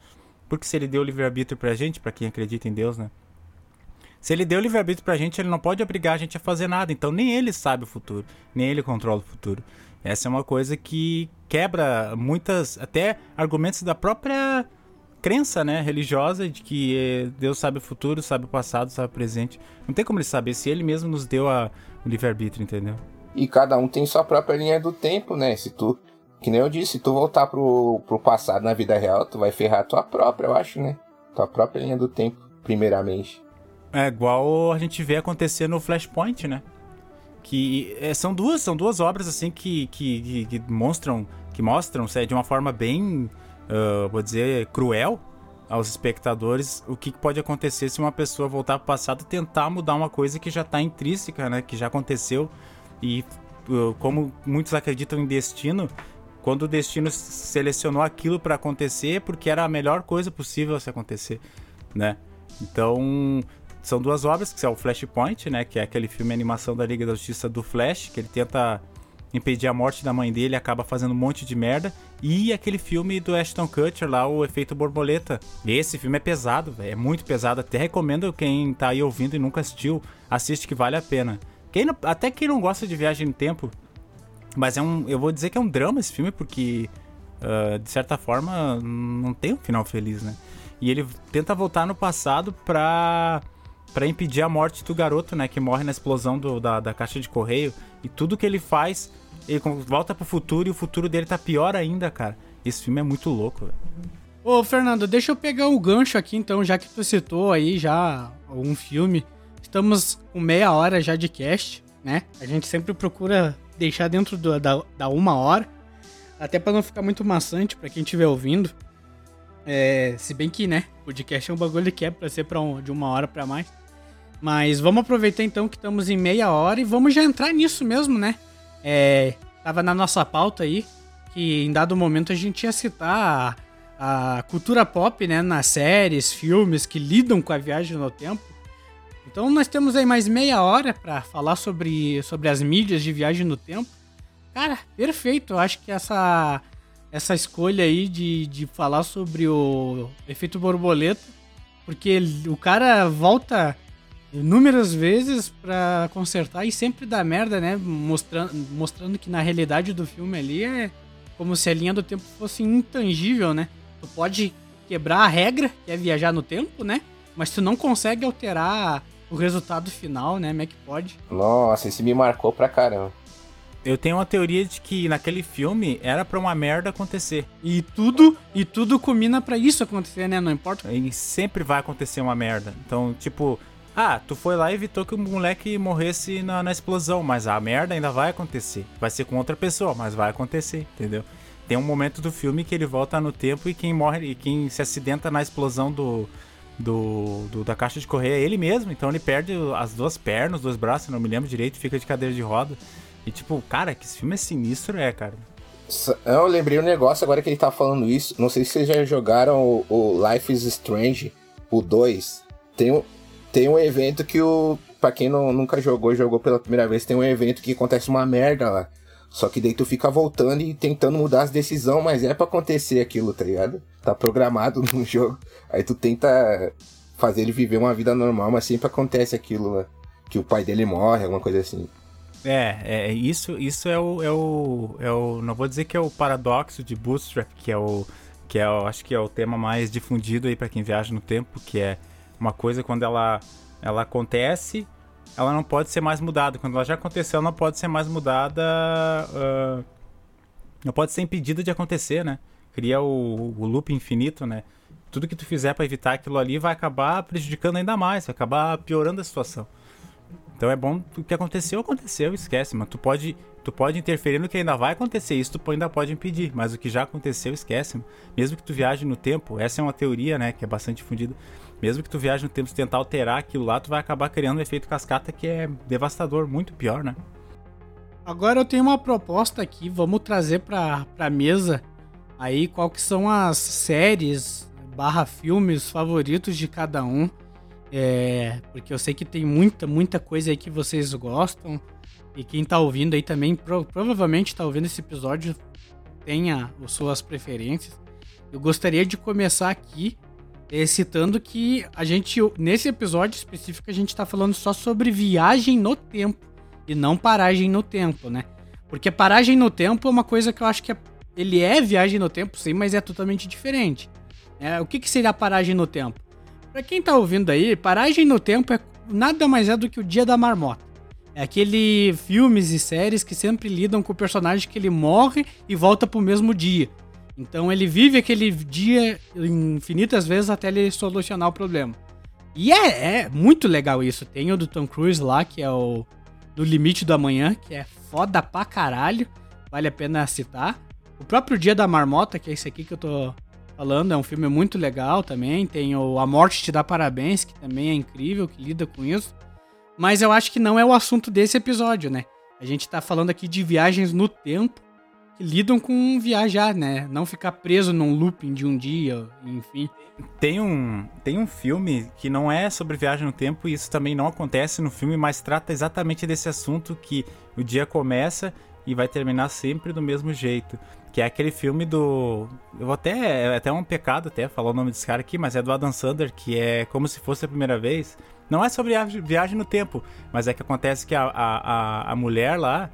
Speaker 5: Porque se ele deu livre arbítrio pra gente, para quem acredita em Deus, né? Se ele deu livre arbítrio pra gente, ele não pode obrigar a gente a fazer nada. Então nem ele sabe o futuro, nem ele controla o futuro. Essa é uma coisa que quebra muitas, até argumentos da própria crença, né, religiosa de que eh, Deus sabe o futuro, sabe o passado, sabe o presente. Não tem como ele saber se ele mesmo nos deu a, o livre-arbítrio, entendeu?
Speaker 6: E cada um tem sua própria linha do tempo, né? Se tu, que nem eu disse, se tu voltar pro, pro passado na vida real, tu vai ferrar a tua própria, eu acho, né? Tua própria linha do tempo, primeiramente.
Speaker 5: É igual a gente vê acontecer no Flashpoint, né? Que é, são duas, são duas obras assim que, que, que, que mostram, que mostram, é, de uma forma bem uh, vou dizer, cruel aos espectadores o que pode acontecer se uma pessoa voltar para o passado e tentar mudar uma coisa que já está intrínseca, né? Que já aconteceu. E uh, como muitos acreditam em destino, quando o destino selecionou aquilo para acontecer, porque era a melhor coisa possível se acontecer, né? Então, são duas obras, que é o Flashpoint, né? Que é aquele filme animação da Liga da Justiça do Flash, que ele tenta impedir a morte da mãe dele, acaba fazendo um monte de merda. E aquele filme do Ashton Kutcher lá, o Efeito Borboleta. Esse filme é pesado, velho, é muito pesado. Até recomendo quem tá aí ouvindo e nunca assistiu, assiste que vale a pena. Quem não- até quem não gosta de viagem no tempo, mas é um, eu vou dizer que é um drama esse filme porque ah, de certa forma não tem um final feliz, né? E ele tenta voltar no passado pra para impedir a morte do garoto, né, que morre na explosão do- da, da caixa de correio. E tudo que ele faz, ele volta pro futuro e o futuro dele tá pior ainda, cara. Esse filme é muito louco, velho.
Speaker 4: Ô, Fernando, deixa eu pegar o gancho aqui então, já que tu citou aí já um filme. Estamos com meia hora já de cast, né? A gente sempre procura deixar dentro do- da, da uma hora, até pra não ficar muito maçante pra quem estiver ouvindo. É, se bem que, né, podcast é um bagulho que é pra ser pra um- de uma hora pra mais. Mas vamos aproveitar então que estamos em meia hora e vamos já entrar nisso mesmo, né? É, tava na nossa pauta aí que em dado momento a gente ia citar a, a cultura pop, né, nas séries, filmes que lidam com a viagem no tempo. Então nós temos aí mais meia hora pra falar sobre, sobre as mídias de viagem no tempo. Cara, perfeito. Eu acho que essa, essa escolha aí de, de falar sobre o efeito borboleta, porque o cara volta inúmeras vezes pra consertar e sempre dá merda, né? Mostrando, mostrando que na realidade do filme ali é como se a linha do tempo fosse intangível, né? Tu pode quebrar a regra, que é viajar no tempo, né? Mas tu não consegue alterar o resultado final, né? Como é que pode?
Speaker 6: Nossa, esse me marcou pra caramba.
Speaker 5: Eu tenho uma teoria de que naquele filme era pra uma merda acontecer.
Speaker 4: E tudo, e tudo culmina pra isso acontecer, né? Não importa.
Speaker 5: E sempre vai acontecer uma merda. Então, tipo, ah, tu foi lá e evitou que o moleque morresse na, na explosão, mas a merda ainda vai acontecer. Vai ser com outra pessoa, mas vai acontecer, entendeu? Tem um momento do filme que ele volta no tempo e quem morre e quem se acidenta na explosão do, do, do- da caixa de correio é ele mesmo. Então ele perde as duas pernas, os dois braços, não me lembro direito, fica de cadeira de roda. E tipo, cara, que esse filme é sinistro, é, cara.
Speaker 6: Eu lembrei um negócio agora que ele tá falando isso. Não sei se vocês já jogaram o, o Life is Strange, o 2. Tem um, tem um evento que o. Pra quem não, nunca jogou, jogou pela primeira vez, tem um evento que acontece uma merda lá. Só que daí tu fica voltando e tentando mudar as decisões, mas é pra acontecer aquilo, tá ligado? Tá programado no jogo. Aí tu tenta fazer ele viver uma vida normal, mas sempre acontece aquilo lá. Que o pai dele morre, alguma coisa assim.
Speaker 5: É, é isso, isso é o, é o, é o, não vou dizer que é o paradoxo de Bootstrap, que é o, que é, acho que é o tema mais difundido aí pra quem viaja no tempo, que é uma coisa quando ela, ela acontece, ela não pode ser mais mudada. Quando ela já aconteceu, não pode ser mais mudada, ah, não pode ser impedida de acontecer, né? Cria o, o loop infinito, né? Tudo que tu fizer pra evitar aquilo ali vai acabar prejudicando ainda mais, vai acabar piorando a situação. Então é bom o que aconteceu, aconteceu, esquece, mas tu pode, tu pode interferir no que ainda vai acontecer, isso tu ainda pode impedir, mas o que já aconteceu, esquece. Mesmo que tu viaje no tempo, essa é uma teoria, né, que é bastante difundida. Mesmo que tu viaje no tempo, se tentar alterar aquilo lá, tu vai acabar criando um efeito cascata que é devastador, muito pior, né?
Speaker 4: Agora eu tenho uma proposta aqui, vamos trazer pra, pra mesa aí qual que são as séries barra filmes favoritos de cada um. É, porque eu sei que tem muita, muita coisa aí que vocês gostam. E quem tá ouvindo aí também, pro- provavelmente tá ouvindo esse episódio, tenha as suas preferências. Eu gostaria de começar aqui eh, citando que a gente, nesse episódio específico, a gente tá falando só sobre viagem no tempo e não paragem no tempo, né? Porque paragem no tempo é uma coisa que eu acho que é- ele é viagem no tempo, sim, mas é totalmente diferente. É, o que, que seria paragem no tempo? Pra quem tá ouvindo aí, paragem no tempo é nada mais é do que o dia da marmota. É aquele filmes e séries que sempre lidam com o personagem que ele morre e volta pro mesmo dia. Então ele vive aquele dia infinitas vezes até ele solucionar o problema. E é, é muito legal isso. Tem o do Tom Cruise lá, que é o No Limite do Amanhã, que é foda pra caralho. Vale a pena citar. O próprio Dia da Marmota, que é esse aqui que eu tô falando, é um filme muito legal também. Tem o A Morte Te Dá Parabéns, que também é incrível, que lida com isso. Mas eu acho que não é o assunto desse episódio, né? A gente tá falando aqui de viagens no tempo lidam com viajar, né? Não ficar preso num looping de um dia, enfim.
Speaker 5: Tem um, tem um filme que não é sobre viagem no tempo e isso também não acontece no filme, mas trata exatamente desse assunto que o dia começa e vai terminar sempre do mesmo jeito. Que é aquele filme do. Eu vou até. É até um pecado até falar o nome desse cara aqui, mas é do Adam Sandler, que é como se fosse a primeira vez. Não é sobre viagem no tempo, mas é que acontece que a, a, a mulher lá,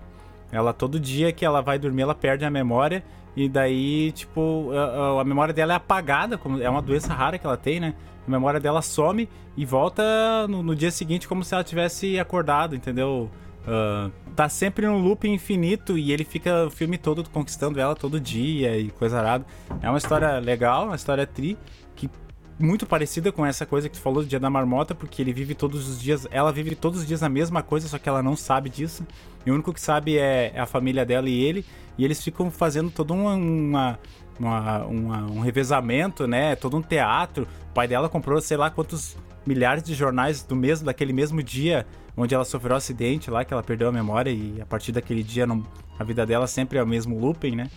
Speaker 5: ela todo dia que ela vai dormir, ela perde a memória. E daí, tipo, a, a memória dela é apagada, como é uma doença rara que ela tem, né? A memória dela some e volta no, no dia seguinte como se ela tivesse acordado, entendeu? Uh, tá sempre num loop infinito e ele fica o filme todo conquistando ela todo dia e coisa arada. É uma história legal, uma história tri, que muito parecida com essa coisa que tu falou do Dia da Marmota, porque ele vive todos os dias, ela vive todos os dias a mesma coisa, só que ela não sabe disso. E o único que sabe é, é a família dela e ele, e eles ficam fazendo todo uma, uma, uma, um revezamento, né? Todo um teatro. O pai dela comprou sei lá quantos milhares de jornais do mesmo daquele mesmo dia onde ela sofreu um acidente lá, que ela perdeu a memória e a partir daquele dia não, a vida dela sempre é o mesmo looping, né?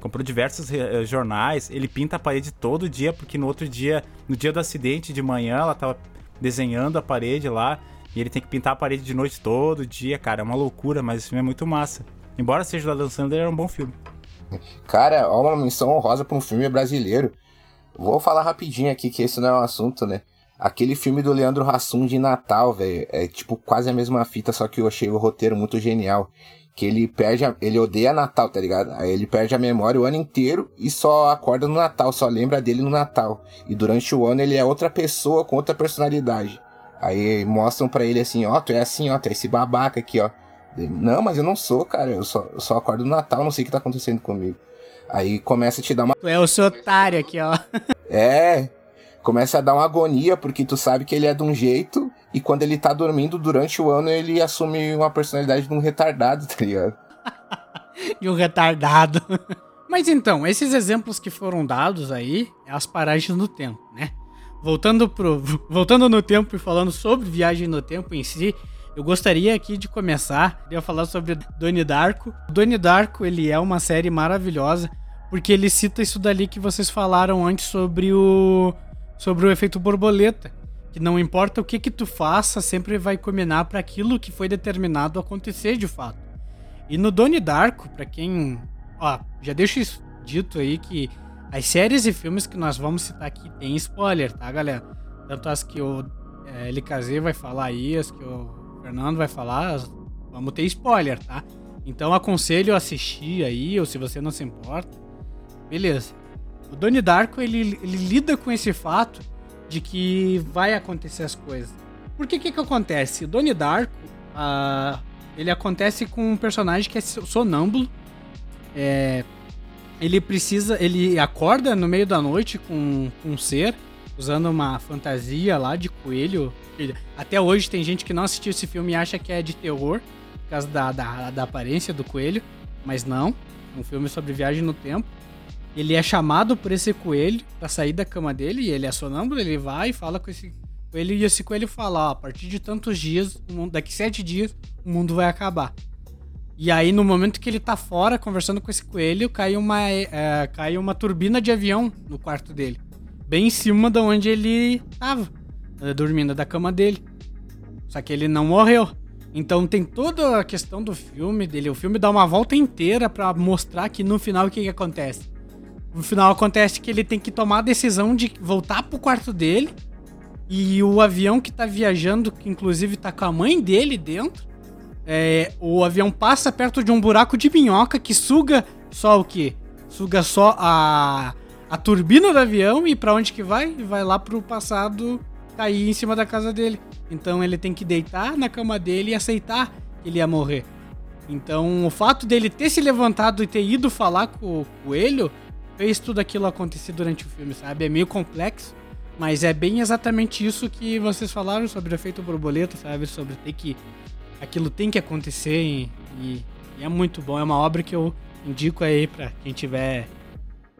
Speaker 5: Comprou diversos uh, jornais, ele pinta a parede todo dia, porque no outro dia, no dia do acidente de manhã, ela tava desenhando a parede lá, e ele tem que pintar a parede de noite todo dia, cara, é uma loucura, mas esse filme é muito massa. Embora seja da Dan Sandler, é um bom filme.
Speaker 6: Cara, ó, uma menção honrosa pra um filme brasileiro. Vou falar rapidinho aqui que esse não é um assunto, né? Aquele filme do Leandro Hassum de Natal, velho, é tipo quase a mesma fita, só que eu achei o roteiro muito genial. Que ele perde, a, ele odeia Natal, tá ligado? Aí ele perde a memória o ano inteiro e só acorda no Natal, só lembra dele no Natal. E durante o ano ele é outra pessoa com outra personalidade. Aí mostram para ele assim, ó, tu é assim, ó, tu é esse babaca aqui, ó. Não, mas eu não sou, cara, eu só, eu só acordo no Natal, não sei o que tá acontecendo comigo. Aí começa a te dar uma.
Speaker 4: Tu é o seu otário aqui, ó.
Speaker 6: É, começa a dar uma agonia, porque tu sabe que ele é de um jeito, e quando ele tá dormindo durante o ano, ele assume uma personalidade de um retardado, tá ligado?
Speaker 4: de um retardado. Mas então, esses exemplos que foram dados aí, é as paragens no tempo, né? Voltando, pro, voltando no tempo e falando sobre viagem no tempo em si, eu gostaria aqui de começar a falar sobre Doni Darko. Doni Darko, ele é uma série maravilhosa, porque ele cita isso dali que vocês falaram antes sobre o sobre o efeito borboleta, que não importa o que que tu faça, sempre vai combinar para aquilo que foi determinado acontecer de fato. E no Doni Darko, para quem, ó, já deixo isso dito aí que as séries e filmes que nós vamos citar aqui tem spoiler, tá, galera? Tanto as que o é, LKZ vai falar aí, as que o Fernando vai falar, vamos ter spoiler, tá? Então aconselho a assistir aí, ou se você não se importa. Beleza. O Donnie Darko, ele, ele lida com esse fato de que vai acontecer as coisas. Por que que, que acontece? O Donnie Darko, uh, ele acontece com um personagem que é sonâmbulo. É, ele precisa, ele acorda no meio da noite com, com um ser, usando uma fantasia lá de coelho. Até hoje tem gente que não assistiu esse filme e acha que é de terror, por causa da, da, da aparência do coelho, mas não. É um filme sobre viagem no tempo. Ele é chamado por esse coelho para sair da cama dele, e ele é sonâmbulo, ele vai e fala com esse coelho, e esse coelho fala, ó, a partir de tantos dias, daqui sete dias, o mundo vai acabar. E aí, no momento que ele tá fora, conversando com esse coelho, cai uma, é, cai uma turbina de avião no quarto dele. Bem em cima de onde ele tava, é, dormindo da cama dele. Só que ele não morreu. Então tem toda a questão do filme dele. O filme dá uma volta inteira para mostrar que no final o que, que acontece. No final acontece que ele tem que tomar a decisão de voltar pro quarto dele. E o avião que tá viajando, que inclusive tá com a mãe dele dentro, é, o avião passa perto de um buraco de minhoca que suga só o quê? Suga só a, a turbina do avião e para onde que vai? Vai lá pro passado cair em cima da casa dele. Então ele tem que deitar na cama dele e aceitar que ele ia morrer. Então o fato dele ter se levantado e ter ido falar com o coelho fez tudo aquilo acontecer durante o filme, sabe? É meio complexo, mas é bem exatamente isso que vocês falaram sobre o efeito borboleta, sabe? Sobre ter que. Aquilo tem que acontecer e, e, é muito bom. É uma obra que eu indico aí pra quem tiver,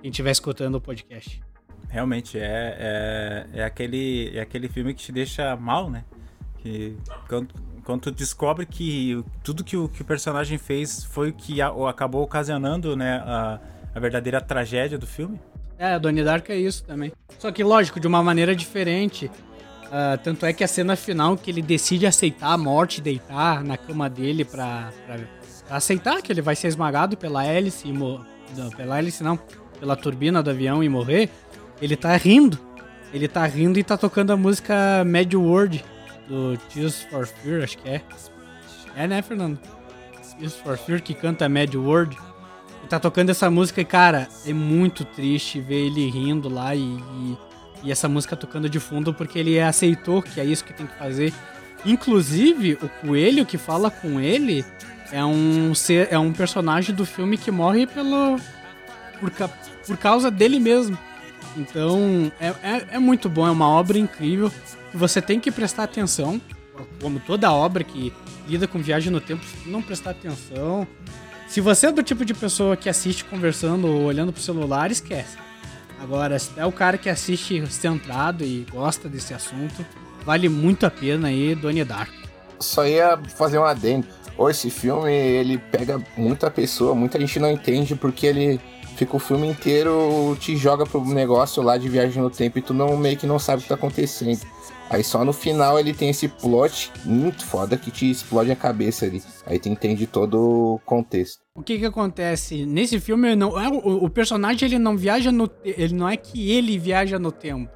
Speaker 4: quem tiver escutando o podcast.
Speaker 5: Realmente, é, é, é, aquele, é aquele filme que te deixa mal, né? Que quando, quando tu descobre que tudo que o, que o personagem fez foi o que a, acabou ocasionando, né? A, a verdadeira tragédia do filme.
Speaker 4: É, Donnie Darko é isso também. Só que, lógico, de uma maneira diferente. Uh, tanto é que a cena final que ele decide aceitar a morte, deitar na cama dele pra, pra pra aceitar que ele vai ser esmagado pela hélice e não, pela hélice não, pela turbina do avião e morrer, ele tá rindo. Ele tá rindo e tá tocando a música Mad World do Tears for Fear, acho que é. É, né, Fernando? Tears for Fear que canta Mad World. Tá tocando essa música e, cara, é muito triste ver ele rindo lá e, e, e essa música tocando de fundo porque ele aceitou que é isso que tem que fazer. Inclusive, o coelho que fala com ele é um, ser, é um personagem do filme que morre pelo, por, por causa dele mesmo. Então, é, é, é muito bom, é uma obra incrível que você tem que prestar atenção. Como toda obra que lida com viagem no tempo, se não prestar atenção. Se você é do tipo de pessoa que assiste conversando ou olhando pro celular, esquece. Agora, se é o cara que assiste centrado e gosta desse assunto, vale muito a pena aí Donnie Darko.
Speaker 6: Só ia fazer um adendo. Esse filme, ele pega muita pessoa, muita gente não entende porque ele fica o filme inteiro, te joga pro negócio lá de viagem no tempo e tu não meio que não sabe o que tá acontecendo. Aí só no final ele tem esse plot muito foda que te explode a cabeça ali. Aí tu entende todo o contexto.
Speaker 4: O que que acontece? Nesse filme, não, é, o, o personagem ele não viaja no... Ele não é que ele viaja no tempo.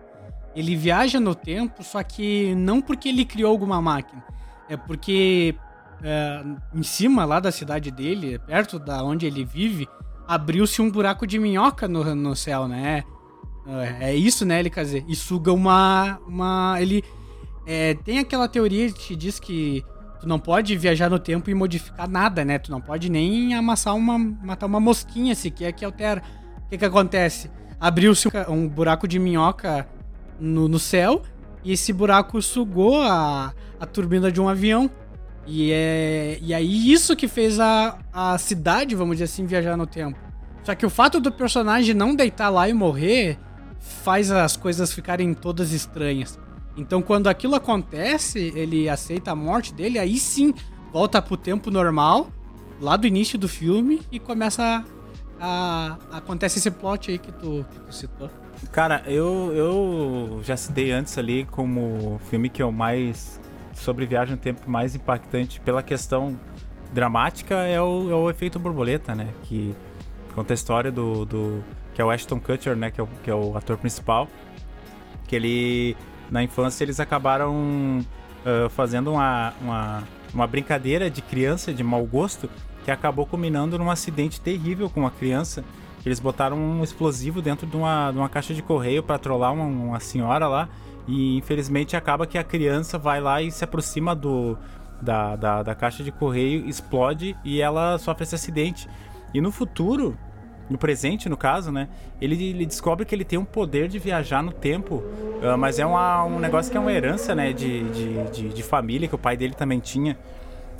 Speaker 4: Ele viaja no tempo, só que não porque ele criou alguma máquina. É porque é, em cima lá da cidade dele, perto da onde ele vive, abriu-se um buraco de minhoca no, no céu, né? É, é isso, né, LKZ? E suga uma. uma ele. é, tem aquela teoria que te diz que tu não pode viajar no tempo e modificar nada, né? Tu não pode nem amassar uma. matar uma mosquinha sequer que altera. O que que acontece? Abriu-se um buraco de minhoca no, no céu e esse buraco sugou a, a turbina de um avião. E, é, e aí isso que fez a, a cidade, vamos dizer assim, viajar no tempo. Só que o fato do personagem não deitar lá e morrer faz as coisas ficarem todas estranhas. Então quando aquilo acontece, ele aceita a morte dele, aí sim volta pro tempo normal, lá do início do filme, e começa a. a- acontece esse plot aí que tu, que tu citou.
Speaker 5: Cara, eu, eu já citei antes ali como o filme que eu mais. sobre viagem no tempo mais impactante pela questão dramática é o, é o efeito borboleta, né? Que conta a história do. do que é o Ashton Kutcher, né? Que é o, que é o ator principal. Que ele. Na infância eles acabaram ah, fazendo uma, uma, uma brincadeira de criança de mau gosto que acabou culminando num acidente terrível com uma criança. Eles botaram um explosivo dentro de uma, de uma caixa de correio para trollar uma, uma senhora lá. E infelizmente acaba que a criança vai lá e se aproxima do, da, da, da caixa de correio, explode e ela sofre esse acidente. E no futuro, no presente no caso, né? Ele, ele descobre que ele tem um poder de viajar no tempo, ah, mas é uma, um negócio que é uma herança, né? De, de, de, de família que o pai dele também tinha.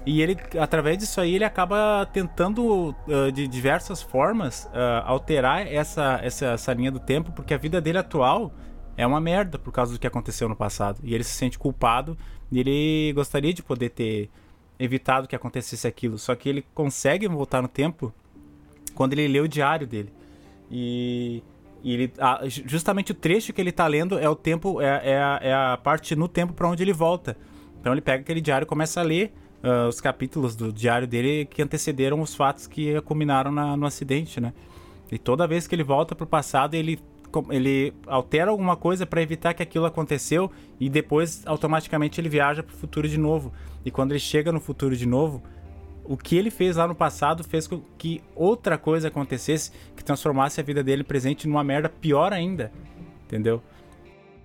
Speaker 5: E ele, através disso aí, ele acaba tentando ah, de diversas formas ah, alterar essa, essa, essa linha do tempo, porque a vida dele atual é uma merda por causa do que aconteceu no passado. E ele se sente culpado e ele gostaria de poder ter evitado que acontecesse aquilo. Só que ele consegue voltar no tempo quando ele lê o diário dele. E, e ele, ju- justamente o trecho que ele tá lendo é o tempo, é, é, a, é a parte no tempo para onde ele volta. Então ele pega aquele diário e começa a ler ah, os capítulos do diário dele que antecederam os fatos que culminaram na- no acidente, né? E toda vez que ele volta pro passado, ele, ele altera alguma coisa para evitar que aquilo aconteceu e depois automaticamente ele viaja pro futuro de novo. E quando ele chega no futuro de novo, o que ele fez lá no passado fez com que outra coisa acontecesse que transformasse a vida dele presente numa merda pior ainda. Entendeu?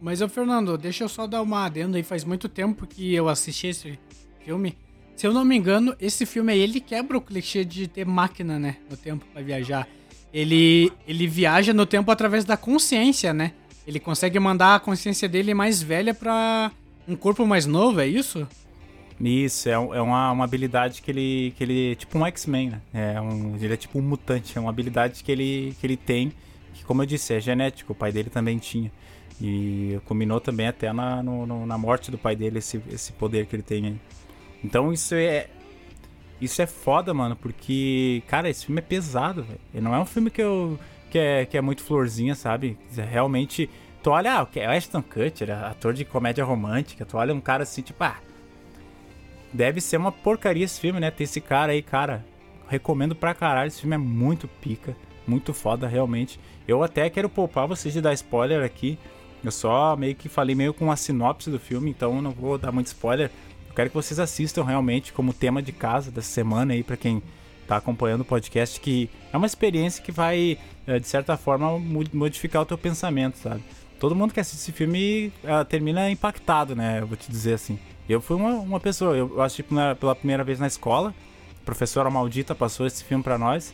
Speaker 4: Mas, ô Fernando, deixa eu só dar uma adenda aí. Faz muito tempo que eu assisti esse filme. Se eu não me engano, esse filme aí, ele quebra o clichê de ter máquina, né? No tempo pra viajar. Ele, ele viaja no tempo através da consciência, né? Ele consegue mandar a consciência dele mais velha pra um corpo mais novo, é isso?
Speaker 5: Isso, é, é uma, uma habilidade que ele. que ele. Tipo um X-Men, né? É um, ele é tipo um mutante, é uma habilidade que ele, que ele tem, que, como eu disse, é genético, o pai dele também tinha. E culminou também até na, no- no- na morte do pai dele, esse, esse poder que ele tem aí. Então isso é. Isso é foda, mano, porque, cara, esse filme é pesado, velho. Não é um filme que eu. que é, que é muito florzinha, sabe? É Realmente. Tu olha, ah, o Ashton Kutcher, ator de comédia romântica, tu olha um cara assim, tipo, ah, Deve ser uma porcaria esse filme, né? Tem esse cara aí, cara. recomendo pra caralho. Esse filme é muito pica, muito foda, realmente. Eu até quero poupar vocês de dar spoiler aqui. Eu só meio que falei meio com a sinopse do filme, então não vou dar muito spoiler. Eu quero que vocês assistam realmente como tema de casa dessa semana aí, para quem tá acompanhando o podcast, que é uma experiência que vai, eh, de certa forma, modificar o teu pensamento, sabe? Todo mundo que assiste esse filme uh, termina impactado, né? Eu vou te dizer assim. Eu fui uma, uma pessoa, eu assisti pela primeira vez na escola, a professora maldita passou esse filme para nós.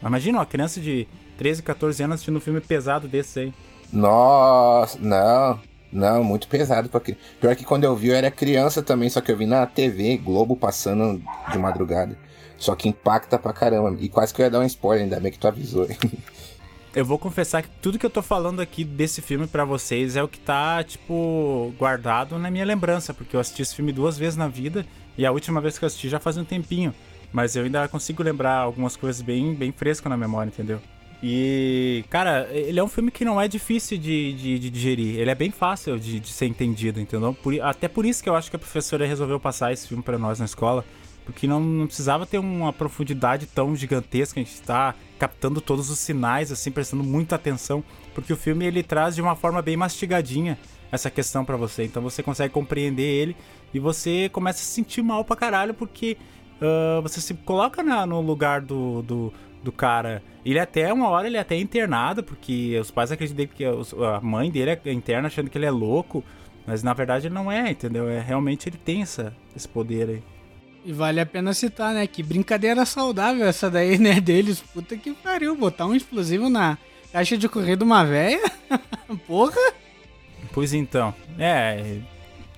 Speaker 5: Imagina uma criança de 13, 14 anos assistindo um filme pesado desse aí.
Speaker 6: Nossa, não. Não, muito pesado. Porque... Pior que quando eu vi eu era criança também, só que eu vi na TV, Globo passando de madrugada. Só que impacta pra caramba. E quase que eu ia dar um spoiler, ainda bem que tu avisou.
Speaker 5: eu vou confessar que tudo que eu tô falando aqui desse filme para vocês é o que tá, tipo, guardado na minha lembrança. Porque eu assisti esse filme duas vezes na vida. E a última vez que eu assisti já faz um tempinho. Mas eu ainda consigo lembrar algumas coisas bem, bem frescas na memória, entendeu? E, cara, ele é um filme que não é difícil de, de, de digerir. Ele é bem fácil de, de ser entendido, entendeu? Por, até por isso que eu acho que a professora resolveu passar esse filme para nós na escola. Porque não, não, precisava ter uma profundidade tão gigantesca. A gente está captando todos os sinais, assim, prestando muita atenção. Porque o filme ele traz de uma forma bem mastigadinha essa questão para você. Então você consegue compreender ele e você começa a se sentir mal pra caralho porque uh, você se coloca na, no lugar do, do do cara. Ele até, uma hora, ele é até internado, porque os pais acreditam que a mãe dele é interna achando que ele é louco. Mas na verdade ele não é, entendeu? É, realmente ele tem essa, esse poder aí.
Speaker 4: E vale a pena citar, né? Que brincadeira saudável essa daí, né? Deles. Puta que pariu, botar um explosivo na caixa de correr de uma véia? Porra!
Speaker 5: Pois então, é.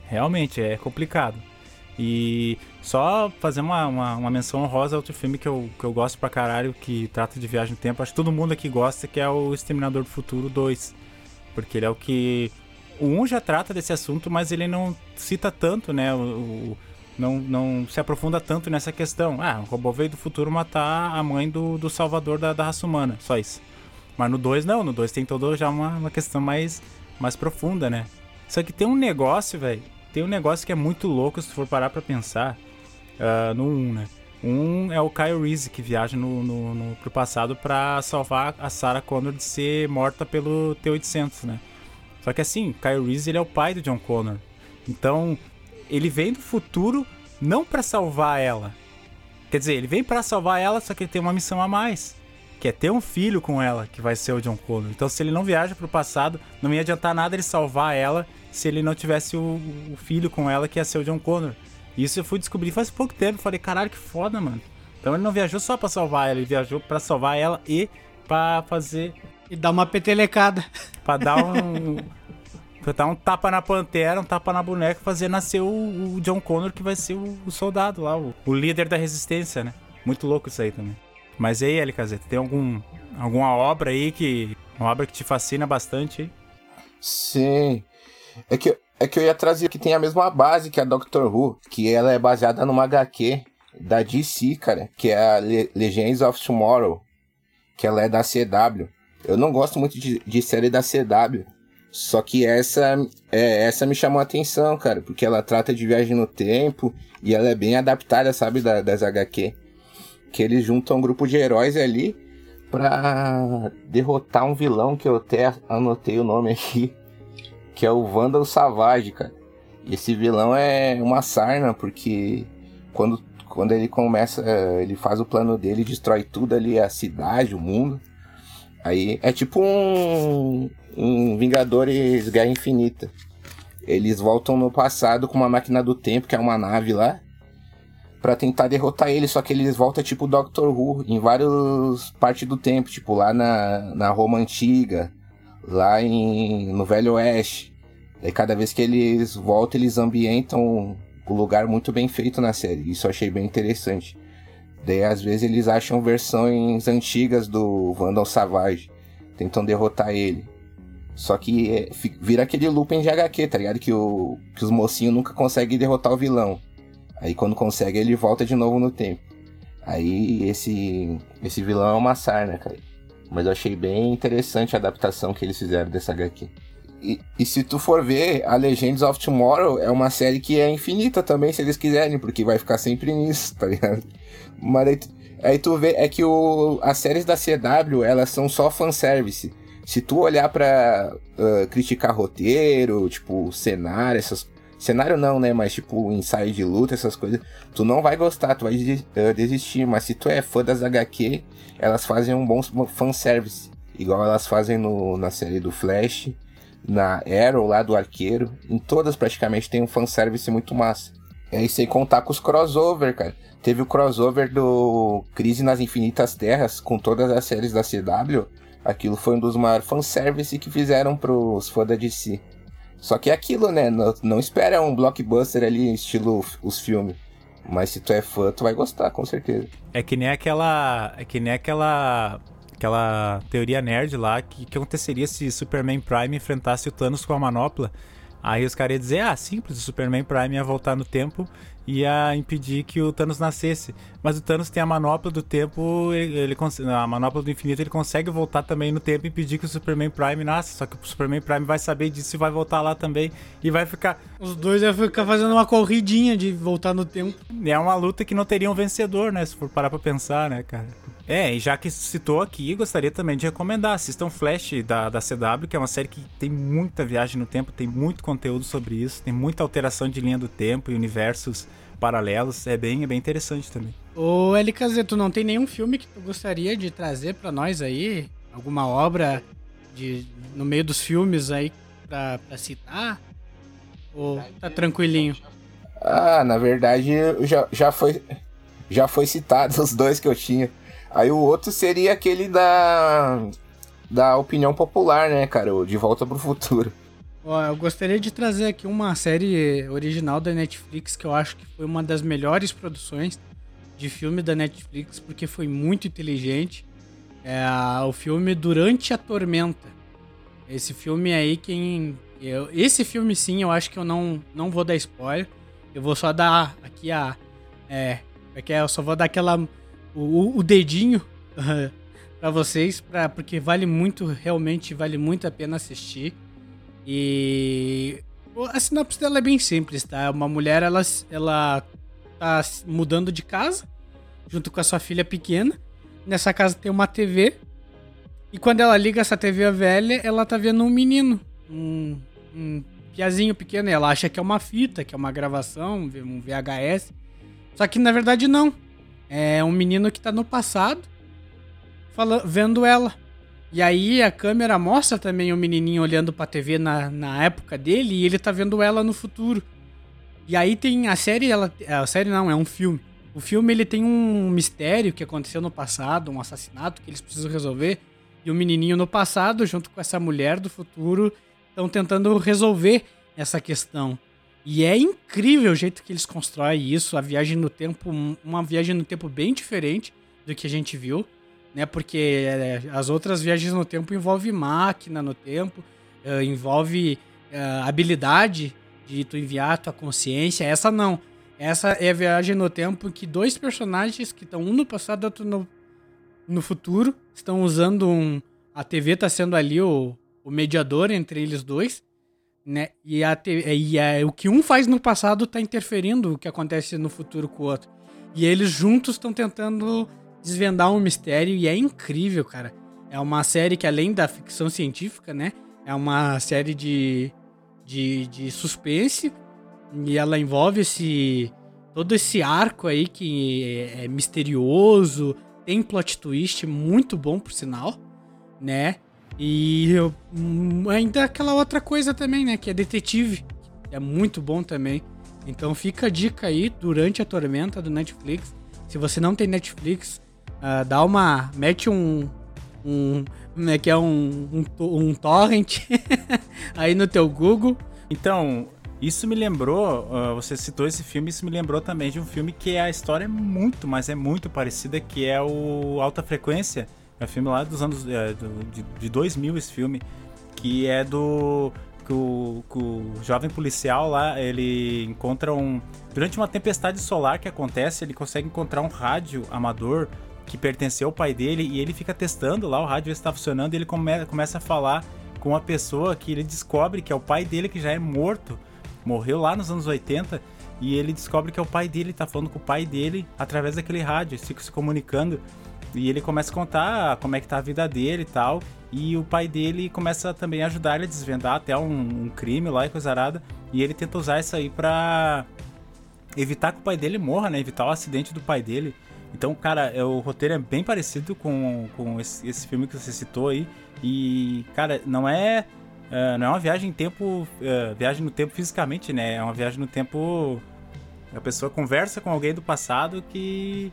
Speaker 5: Realmente é complicado. E só fazer uma, uma, uma, menção honrosa a outro filme que eu, que eu gosto pra caralho, que trata de viagem no tempo. Acho que todo mundo aqui gosta, que é o Exterminador do Futuro 2. Porque ele é o que. O 1 já trata desse assunto, mas ele não cita tanto, né? O, o não, não se aprofunda tanto nessa questão. Ah, o robô veio do futuro matar a mãe do, do salvador da, da raça humana. Só isso. Mas no 2 não, no 2 tem todo já uma, uma questão mais, mais profunda, né? Só que tem um negócio, velho, tem um negócio que é muito louco se tu for parar pra pensar uh, no 1, né? Um é o Kyle Reese que viaja no, no, no, pro passado para salvar a Sarah Connor de ser morta pelo T-800, né? Só que assim, Kyle Reese ele é o pai do John Connor. Então, ele vem do futuro não para salvar ela. Quer dizer, ele vem para salvar ela, só que ele tem uma missão a mais, que é ter um filho com ela, que vai ser o John Connor. Então, se ele não viaja pro passado, não ia adiantar nada ele salvar ela se ele não tivesse o, o filho com ela, que ia ser o John Connor. Isso eu fui descobrir faz pouco tempo. Falei, caralho, que foda, mano. Então ele não viajou só pra salvar ela, ele viajou pra salvar ela e pra fazer.
Speaker 4: E dar uma petelecada.
Speaker 5: Pra dar um. dar um tapa na pantera, um tapa na boneca fazer nascer o, o, John Connor, que vai ser o, o soldado lá, o, o, líder da resistência, né? Muito louco isso aí também. Mas e aí, LKZ, tem algum, alguma obra aí que. Uma obra que te fascina bastante?
Speaker 6: Sim. É que, é que eu ia trazer que tem a mesma base que a Doctor Who, que ela é baseada numa HQ da DC, cara, que é a Le Legends of Tomorrow, que ela é da CW. Eu não gosto muito de, de série da CW, só que essa, é, essa me chamou a atenção, cara, porque ela trata de viagem no tempo e ela é bem adaptada, sabe, da, das HQ. Que eles juntam um grupo de heróis ali pra derrotar um vilão que eu até anotei o nome aqui que é o Vandal Savage, cara. E esse vilão é uma sarna, porque quando, quando ele começa, ele faz o plano dele, destrói tudo ali, a cidade, o mundo. Aí é tipo um, um Vingadores Guerra Infinita. Eles voltam no passado com uma máquina do tempo, que é uma nave lá, para tentar derrotar ele, só que eles voltam tipo Doctor Who em várias partes do tempo, tipo lá na, na Roma Antiga, lá em, no Velho Oeste. Daí cada vez que eles voltam, eles ambientam o lugar muito bem feito na série. Isso eu achei bem interessante. Daí às vezes eles acham versões antigas do Vandal Savage, tentam derrotar ele. Só que é, vira aquele looping de HQ, tá ligado? Que, o, que os mocinhos nunca conseguem derrotar o vilão. Aí quando consegue, ele volta de novo no tempo. Aí esse, esse vilão é uma sarna, cara. Mas eu achei bem interessante a adaptação que eles fizeram dessa HQ. E, e, se tu for ver, a Legends of Tomorrow é uma série que é infinita também, se eles quiserem, porque vai ficar sempre nisso, tá ligado? Mas Aí tu vê, é que o, as séries da CW, elas são só fanservice. Se tu olhar pra uh, criticar roteiro, tipo, cenário, essas... Cenário não, né? Mas tipo, ensaio de luta, essas coisas. Tu não vai gostar, tu vai uh, desistir. Mas se tu é fã das HQ, elas fazem um bom fanservice. Igual elas fazem no, na série do Flash, na Arrow lá do Arqueiro. Em todas praticamente tem um fanservice muito massa. É isso aí contar com os crossover, cara. Teve o crossover do Crise nas Infinitas Terras com todas as séries da CW. Aquilo foi um dos maiores fanservice que fizeram pros fãs da DC. Só que é aquilo, né? Não, não espera um blockbuster ali, estilo os filmes. Mas se tu é fã, tu vai gostar, com certeza.
Speaker 5: É que nem aquela. É que nem aquela. Aquela teoria nerd lá que, que aconteceria se Superman Prime enfrentasse o Thanos com a manopla. Aí os caras iam dizer, ah, simples, o Superman Prime ia voltar no tempo ia impedir que o Thanos nascesse. Mas o Thanos tem a manopla do tempo, ele, ele a manopla do infinito, ele consegue voltar também no tempo e impedir que o Superman Prime nasça. Só que o Superman Prime vai saber disso e vai voltar lá também e vai ficar.
Speaker 4: Os dois vão ficar fazendo uma corridinha de voltar no tempo.
Speaker 5: É uma luta que não teria um vencedor, né? Se for parar pra pensar, né, cara? É, e já que citou aqui, gostaria também de recomendar. Assistam Flash da, da CW, que é uma série que tem muita viagem no tempo, tem muito conteúdo sobre isso, tem muita alteração de linha do tempo e universos paralelos. É bem, é bem interessante também.
Speaker 4: Ô, LKZ, tu não tem nenhum filme que tu gostaria de trazer para nós aí? Alguma obra de, no meio dos filmes aí pra, pra citar? Ou tá tranquilinho?
Speaker 6: Ah, na verdade, já, já foi já foi citado os dois que eu tinha. Aí o outro seria aquele da. Da opinião popular, né, cara? O De Volta pro Futuro.
Speaker 4: Ó, eu gostaria de trazer aqui uma série original da Netflix que eu acho que foi uma das melhores produções de filme da Netflix, porque foi muito inteligente. É o filme Durante a Tormenta. Esse filme aí, quem. Eu, esse filme sim, eu acho que eu não, não vou dar spoiler. Eu vou só dar aqui a. É. É que eu só vou dar aquela o, o dedinho para vocês, pra, porque vale muito, realmente vale muito a pena assistir. E a sinopse dela é bem simples, tá? Uma mulher, ela, ela tá mudando de casa, junto com a sua filha pequena. Nessa casa tem uma TV. E quando ela liga essa TV velha, ela tá vendo um menino, um, um piazinho pequeno. E ela acha que é uma fita, que é uma gravação, um VHS. Só que na verdade não. É um menino que tá no passado, falando, vendo ela. E aí a câmera mostra também o menininho olhando pra TV na, na época dele e ele tá vendo ela no futuro. E aí tem a série, ela, a série não, é um filme. O filme ele tem um mistério que aconteceu no passado, um assassinato que eles precisam resolver. E o menininho no passado, junto com essa mulher do futuro, estão tentando resolver essa questão. E é incrível o jeito que eles constroem isso, a viagem no tempo, uma viagem no tempo bem diferente do que a gente viu, né? Porque é, as outras viagens no tempo envolve máquina no tempo, uh, envolve uh, habilidade de tu enviar tua consciência. Essa não. Essa é a viagem no tempo que dois personagens que estão um no passado e outro no, no futuro estão usando um. A TV está sendo ali o, o mediador entre eles dois né? E, a, e a, o que um faz no passado tá interferindo o que acontece no futuro com o outro. E eles juntos estão tentando desvendar um mistério e é incrível, cara. É uma série que, além da ficção científica, né? É uma série de, de, de suspense e ela envolve esse todo esse arco aí que é, é misterioso, tem plot twist muito bom por sinal, né? E eu, hum, ainda aquela outra coisa também, né? Que é detetive. é muito bom também. Então fica a dica aí durante a tormenta do Netflix. Se você não tem Netflix, uh, dá uma. mete um. um né, que é um, um, um torrent aí no teu Google.
Speaker 5: Então, isso me lembrou, uh, você citou esse filme, isso me lembrou também de um filme que a história é muito, mas é muito parecida, que é o Alta Frequência é um filme lá dos anos. É, do, de, de 2000, esse filme. Que é do. Que o, que o jovem policial lá, ele encontra um. Durante uma tempestade solar que acontece, ele consegue encontrar um rádio amador que pertenceu ao pai dele e ele fica testando lá, o rádio está funcionando e ele come, começa a falar com uma pessoa que ele descobre que é o pai dele que já é morto, morreu lá nos anos 80 e ele descobre que é o pai dele, tá falando com o pai dele através daquele rádio, fica se comunicando. E ele começa a contar como é que tá a vida dele e tal. E o pai dele começa também a ajudar ele a desvendar até um, um crime lá e coisa arada. E ele tenta usar isso aí pra evitar que o pai dele morra, né? Evitar o acidente do pai dele. Então, cara, é, o roteiro é bem parecido com, com esse, esse filme que você citou aí. E, cara, não é. Uh, não é uma viagem em tempo. Uh, viagem no tempo fisicamente, né? É uma viagem no tempo. A pessoa conversa com alguém do passado que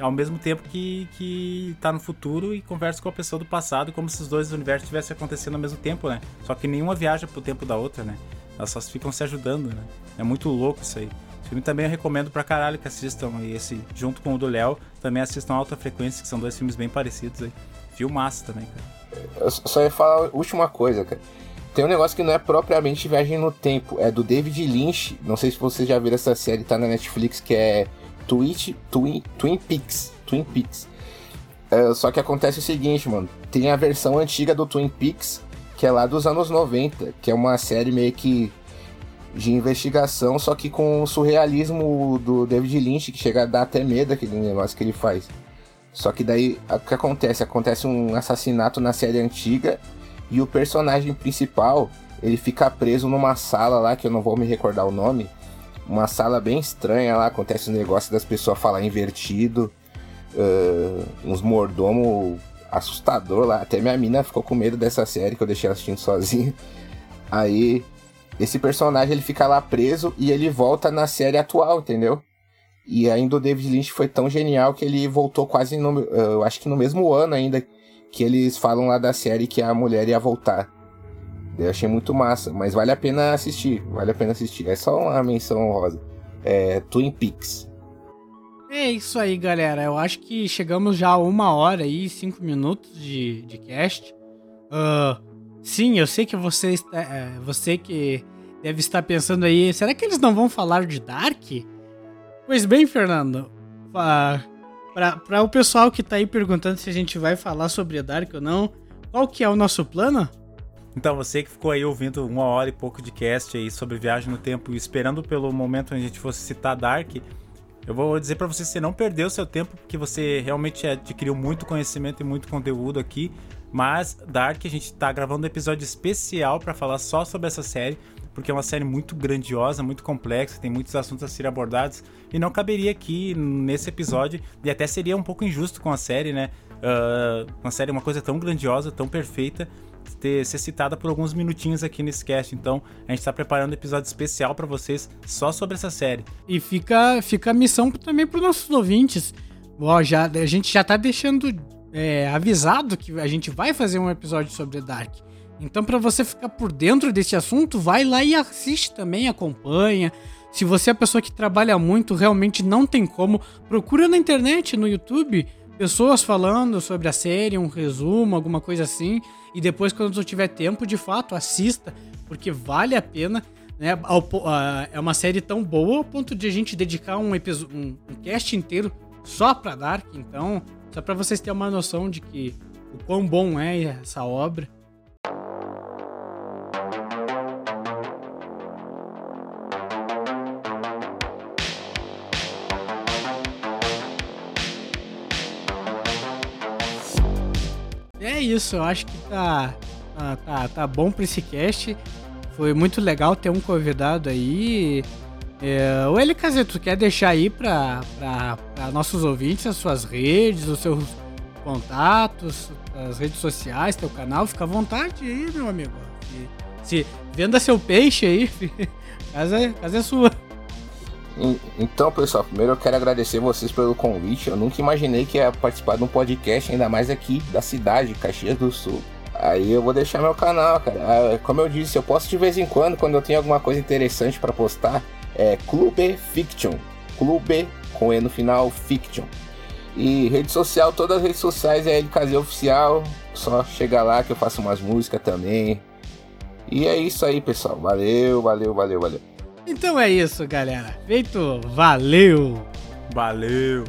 Speaker 5: ao mesmo tempo que, que tá no futuro e conversa com a pessoa do passado, como se os dois universos estivessem acontecendo ao mesmo tempo, né? Só que nenhuma viaja pro tempo da outra, né? Elas só ficam se ajudando, né? É muito louco isso aí. Esse filme também eu recomendo pra caralho que assistam. E esse, junto com o do Léo, também assistam Alta Frequência, que são dois filmes bem parecidos aí. Filmaço também, cara.
Speaker 6: Eu só ia falar a última coisa, cara. Tem um negócio que não é propriamente viagem no tempo, é do David Lynch. Não sei se vocês já viram essa série, tá na Netflix, que é Twitch, Twin, Twin Peaks. Twin Peaks. É, só que acontece o seguinte, mano. Tem a versão antiga do Twin Peaks, que é lá dos anos 90, que é uma série meio que de investigação, só que com o surrealismo do David Lynch, que chega a dar até medo aquele negócio que ele faz. Só que daí, o que acontece? Acontece um assassinato na série antiga e o personagem principal, ele fica preso numa sala lá, que eu não vou me recordar o nome, uma sala bem estranha lá, acontece um negócio das pessoas falar invertido, uh, uns mordomo assustador lá. Até minha mina ficou com medo dessa série que eu deixei assistindo sozinha. Aí, esse personagem ele fica lá preso e ele volta na série atual, entendeu? E ainda o David Lynch foi tão genial que ele voltou quase no. Eu acho que no mesmo ano ainda que eles falam lá da série que a mulher ia voltar. Eu achei muito massa, mas vale a pena assistir, vale a pena assistir. É só uma menção rosa. É Twin Peaks.
Speaker 4: É isso aí, galera. Eu acho que chegamos já a uma hora e cinco minutos de, de cast. Uh, sim, eu sei que você, está, é, você que deve estar pensando aí, será que eles não vão falar de Dark? Pois bem, Fernando, para o pessoal que está aí perguntando se a gente vai falar sobre Dark ou não, qual que é o nosso plano?
Speaker 5: Então, você que ficou aí ouvindo uma hora e pouco de cast aí sobre viagem no tempo e esperando pelo momento onde a gente fosse citar Dark, eu vou dizer para você você não perdeu seu tempo, porque você realmente adquiriu muito conhecimento e muito conteúdo aqui. Mas Dark, a gente tá gravando um episódio especial para falar só sobre essa série, porque é uma série muito grandiosa, muito complexa, tem muitos assuntos a serem abordados e não caberia aqui nesse episódio e até seria um pouco injusto com a série, né? Uh, uma série, uma coisa tão grandiosa, tão perfeita, ter, ser citada por alguns minutinhos aqui nesse cast. Então, a gente está preparando um episódio especial para vocês só sobre essa série.
Speaker 4: E fica, fica a missão também para os nossos ouvintes. Ó, já, a gente já tá deixando é, avisado que a gente vai fazer um episódio sobre Dark. Então, para você ficar por dentro desse assunto, vai lá e assiste também, acompanha. Se você é a pessoa que trabalha muito, realmente não tem como, procura na internet, no YouTube, pessoas falando sobre a série, um resumo, alguma coisa assim. E depois, quando tu tiver tempo, de fato, assista, porque vale a pena. Né? É uma série tão boa ao ponto de a gente dedicar um, um, um cast inteiro só pra Dark. Então, só pra vocês terem uma noção de que o quão bom é essa obra. Isso, eu acho que tá, tá, tá, tá bom pra esse cast. Foi muito legal ter um convidado aí. É, o LKZ, tu quer deixar aí pra, nossos ouvintes as suas redes, os seus contatos, as redes sociais, teu canal? Fica à vontade aí, meu amigo. Se venda seu peixe aí, casa, casa é sua.
Speaker 6: Então, pessoal, primeiro eu quero agradecer vocês pelo convite. Eu nunca imaginei que ia participar de um podcast, ainda mais aqui da cidade, Caxias do Sul. Aí eu vou deixar meu canal, cara. Ah, como eu disse, eu posto de vez em quando, quando eu tenho alguma coisa interessante para postar. É Clube Fiction. Clube com E no final, Fiction. E rede social, todas as redes sociais é LKZ Oficial. Só chegar lá que eu faço umas músicas também. E é isso aí, pessoal. Valeu, valeu, valeu, valeu.
Speaker 4: Então é isso, galera. Feito, valeu!
Speaker 5: Valeu!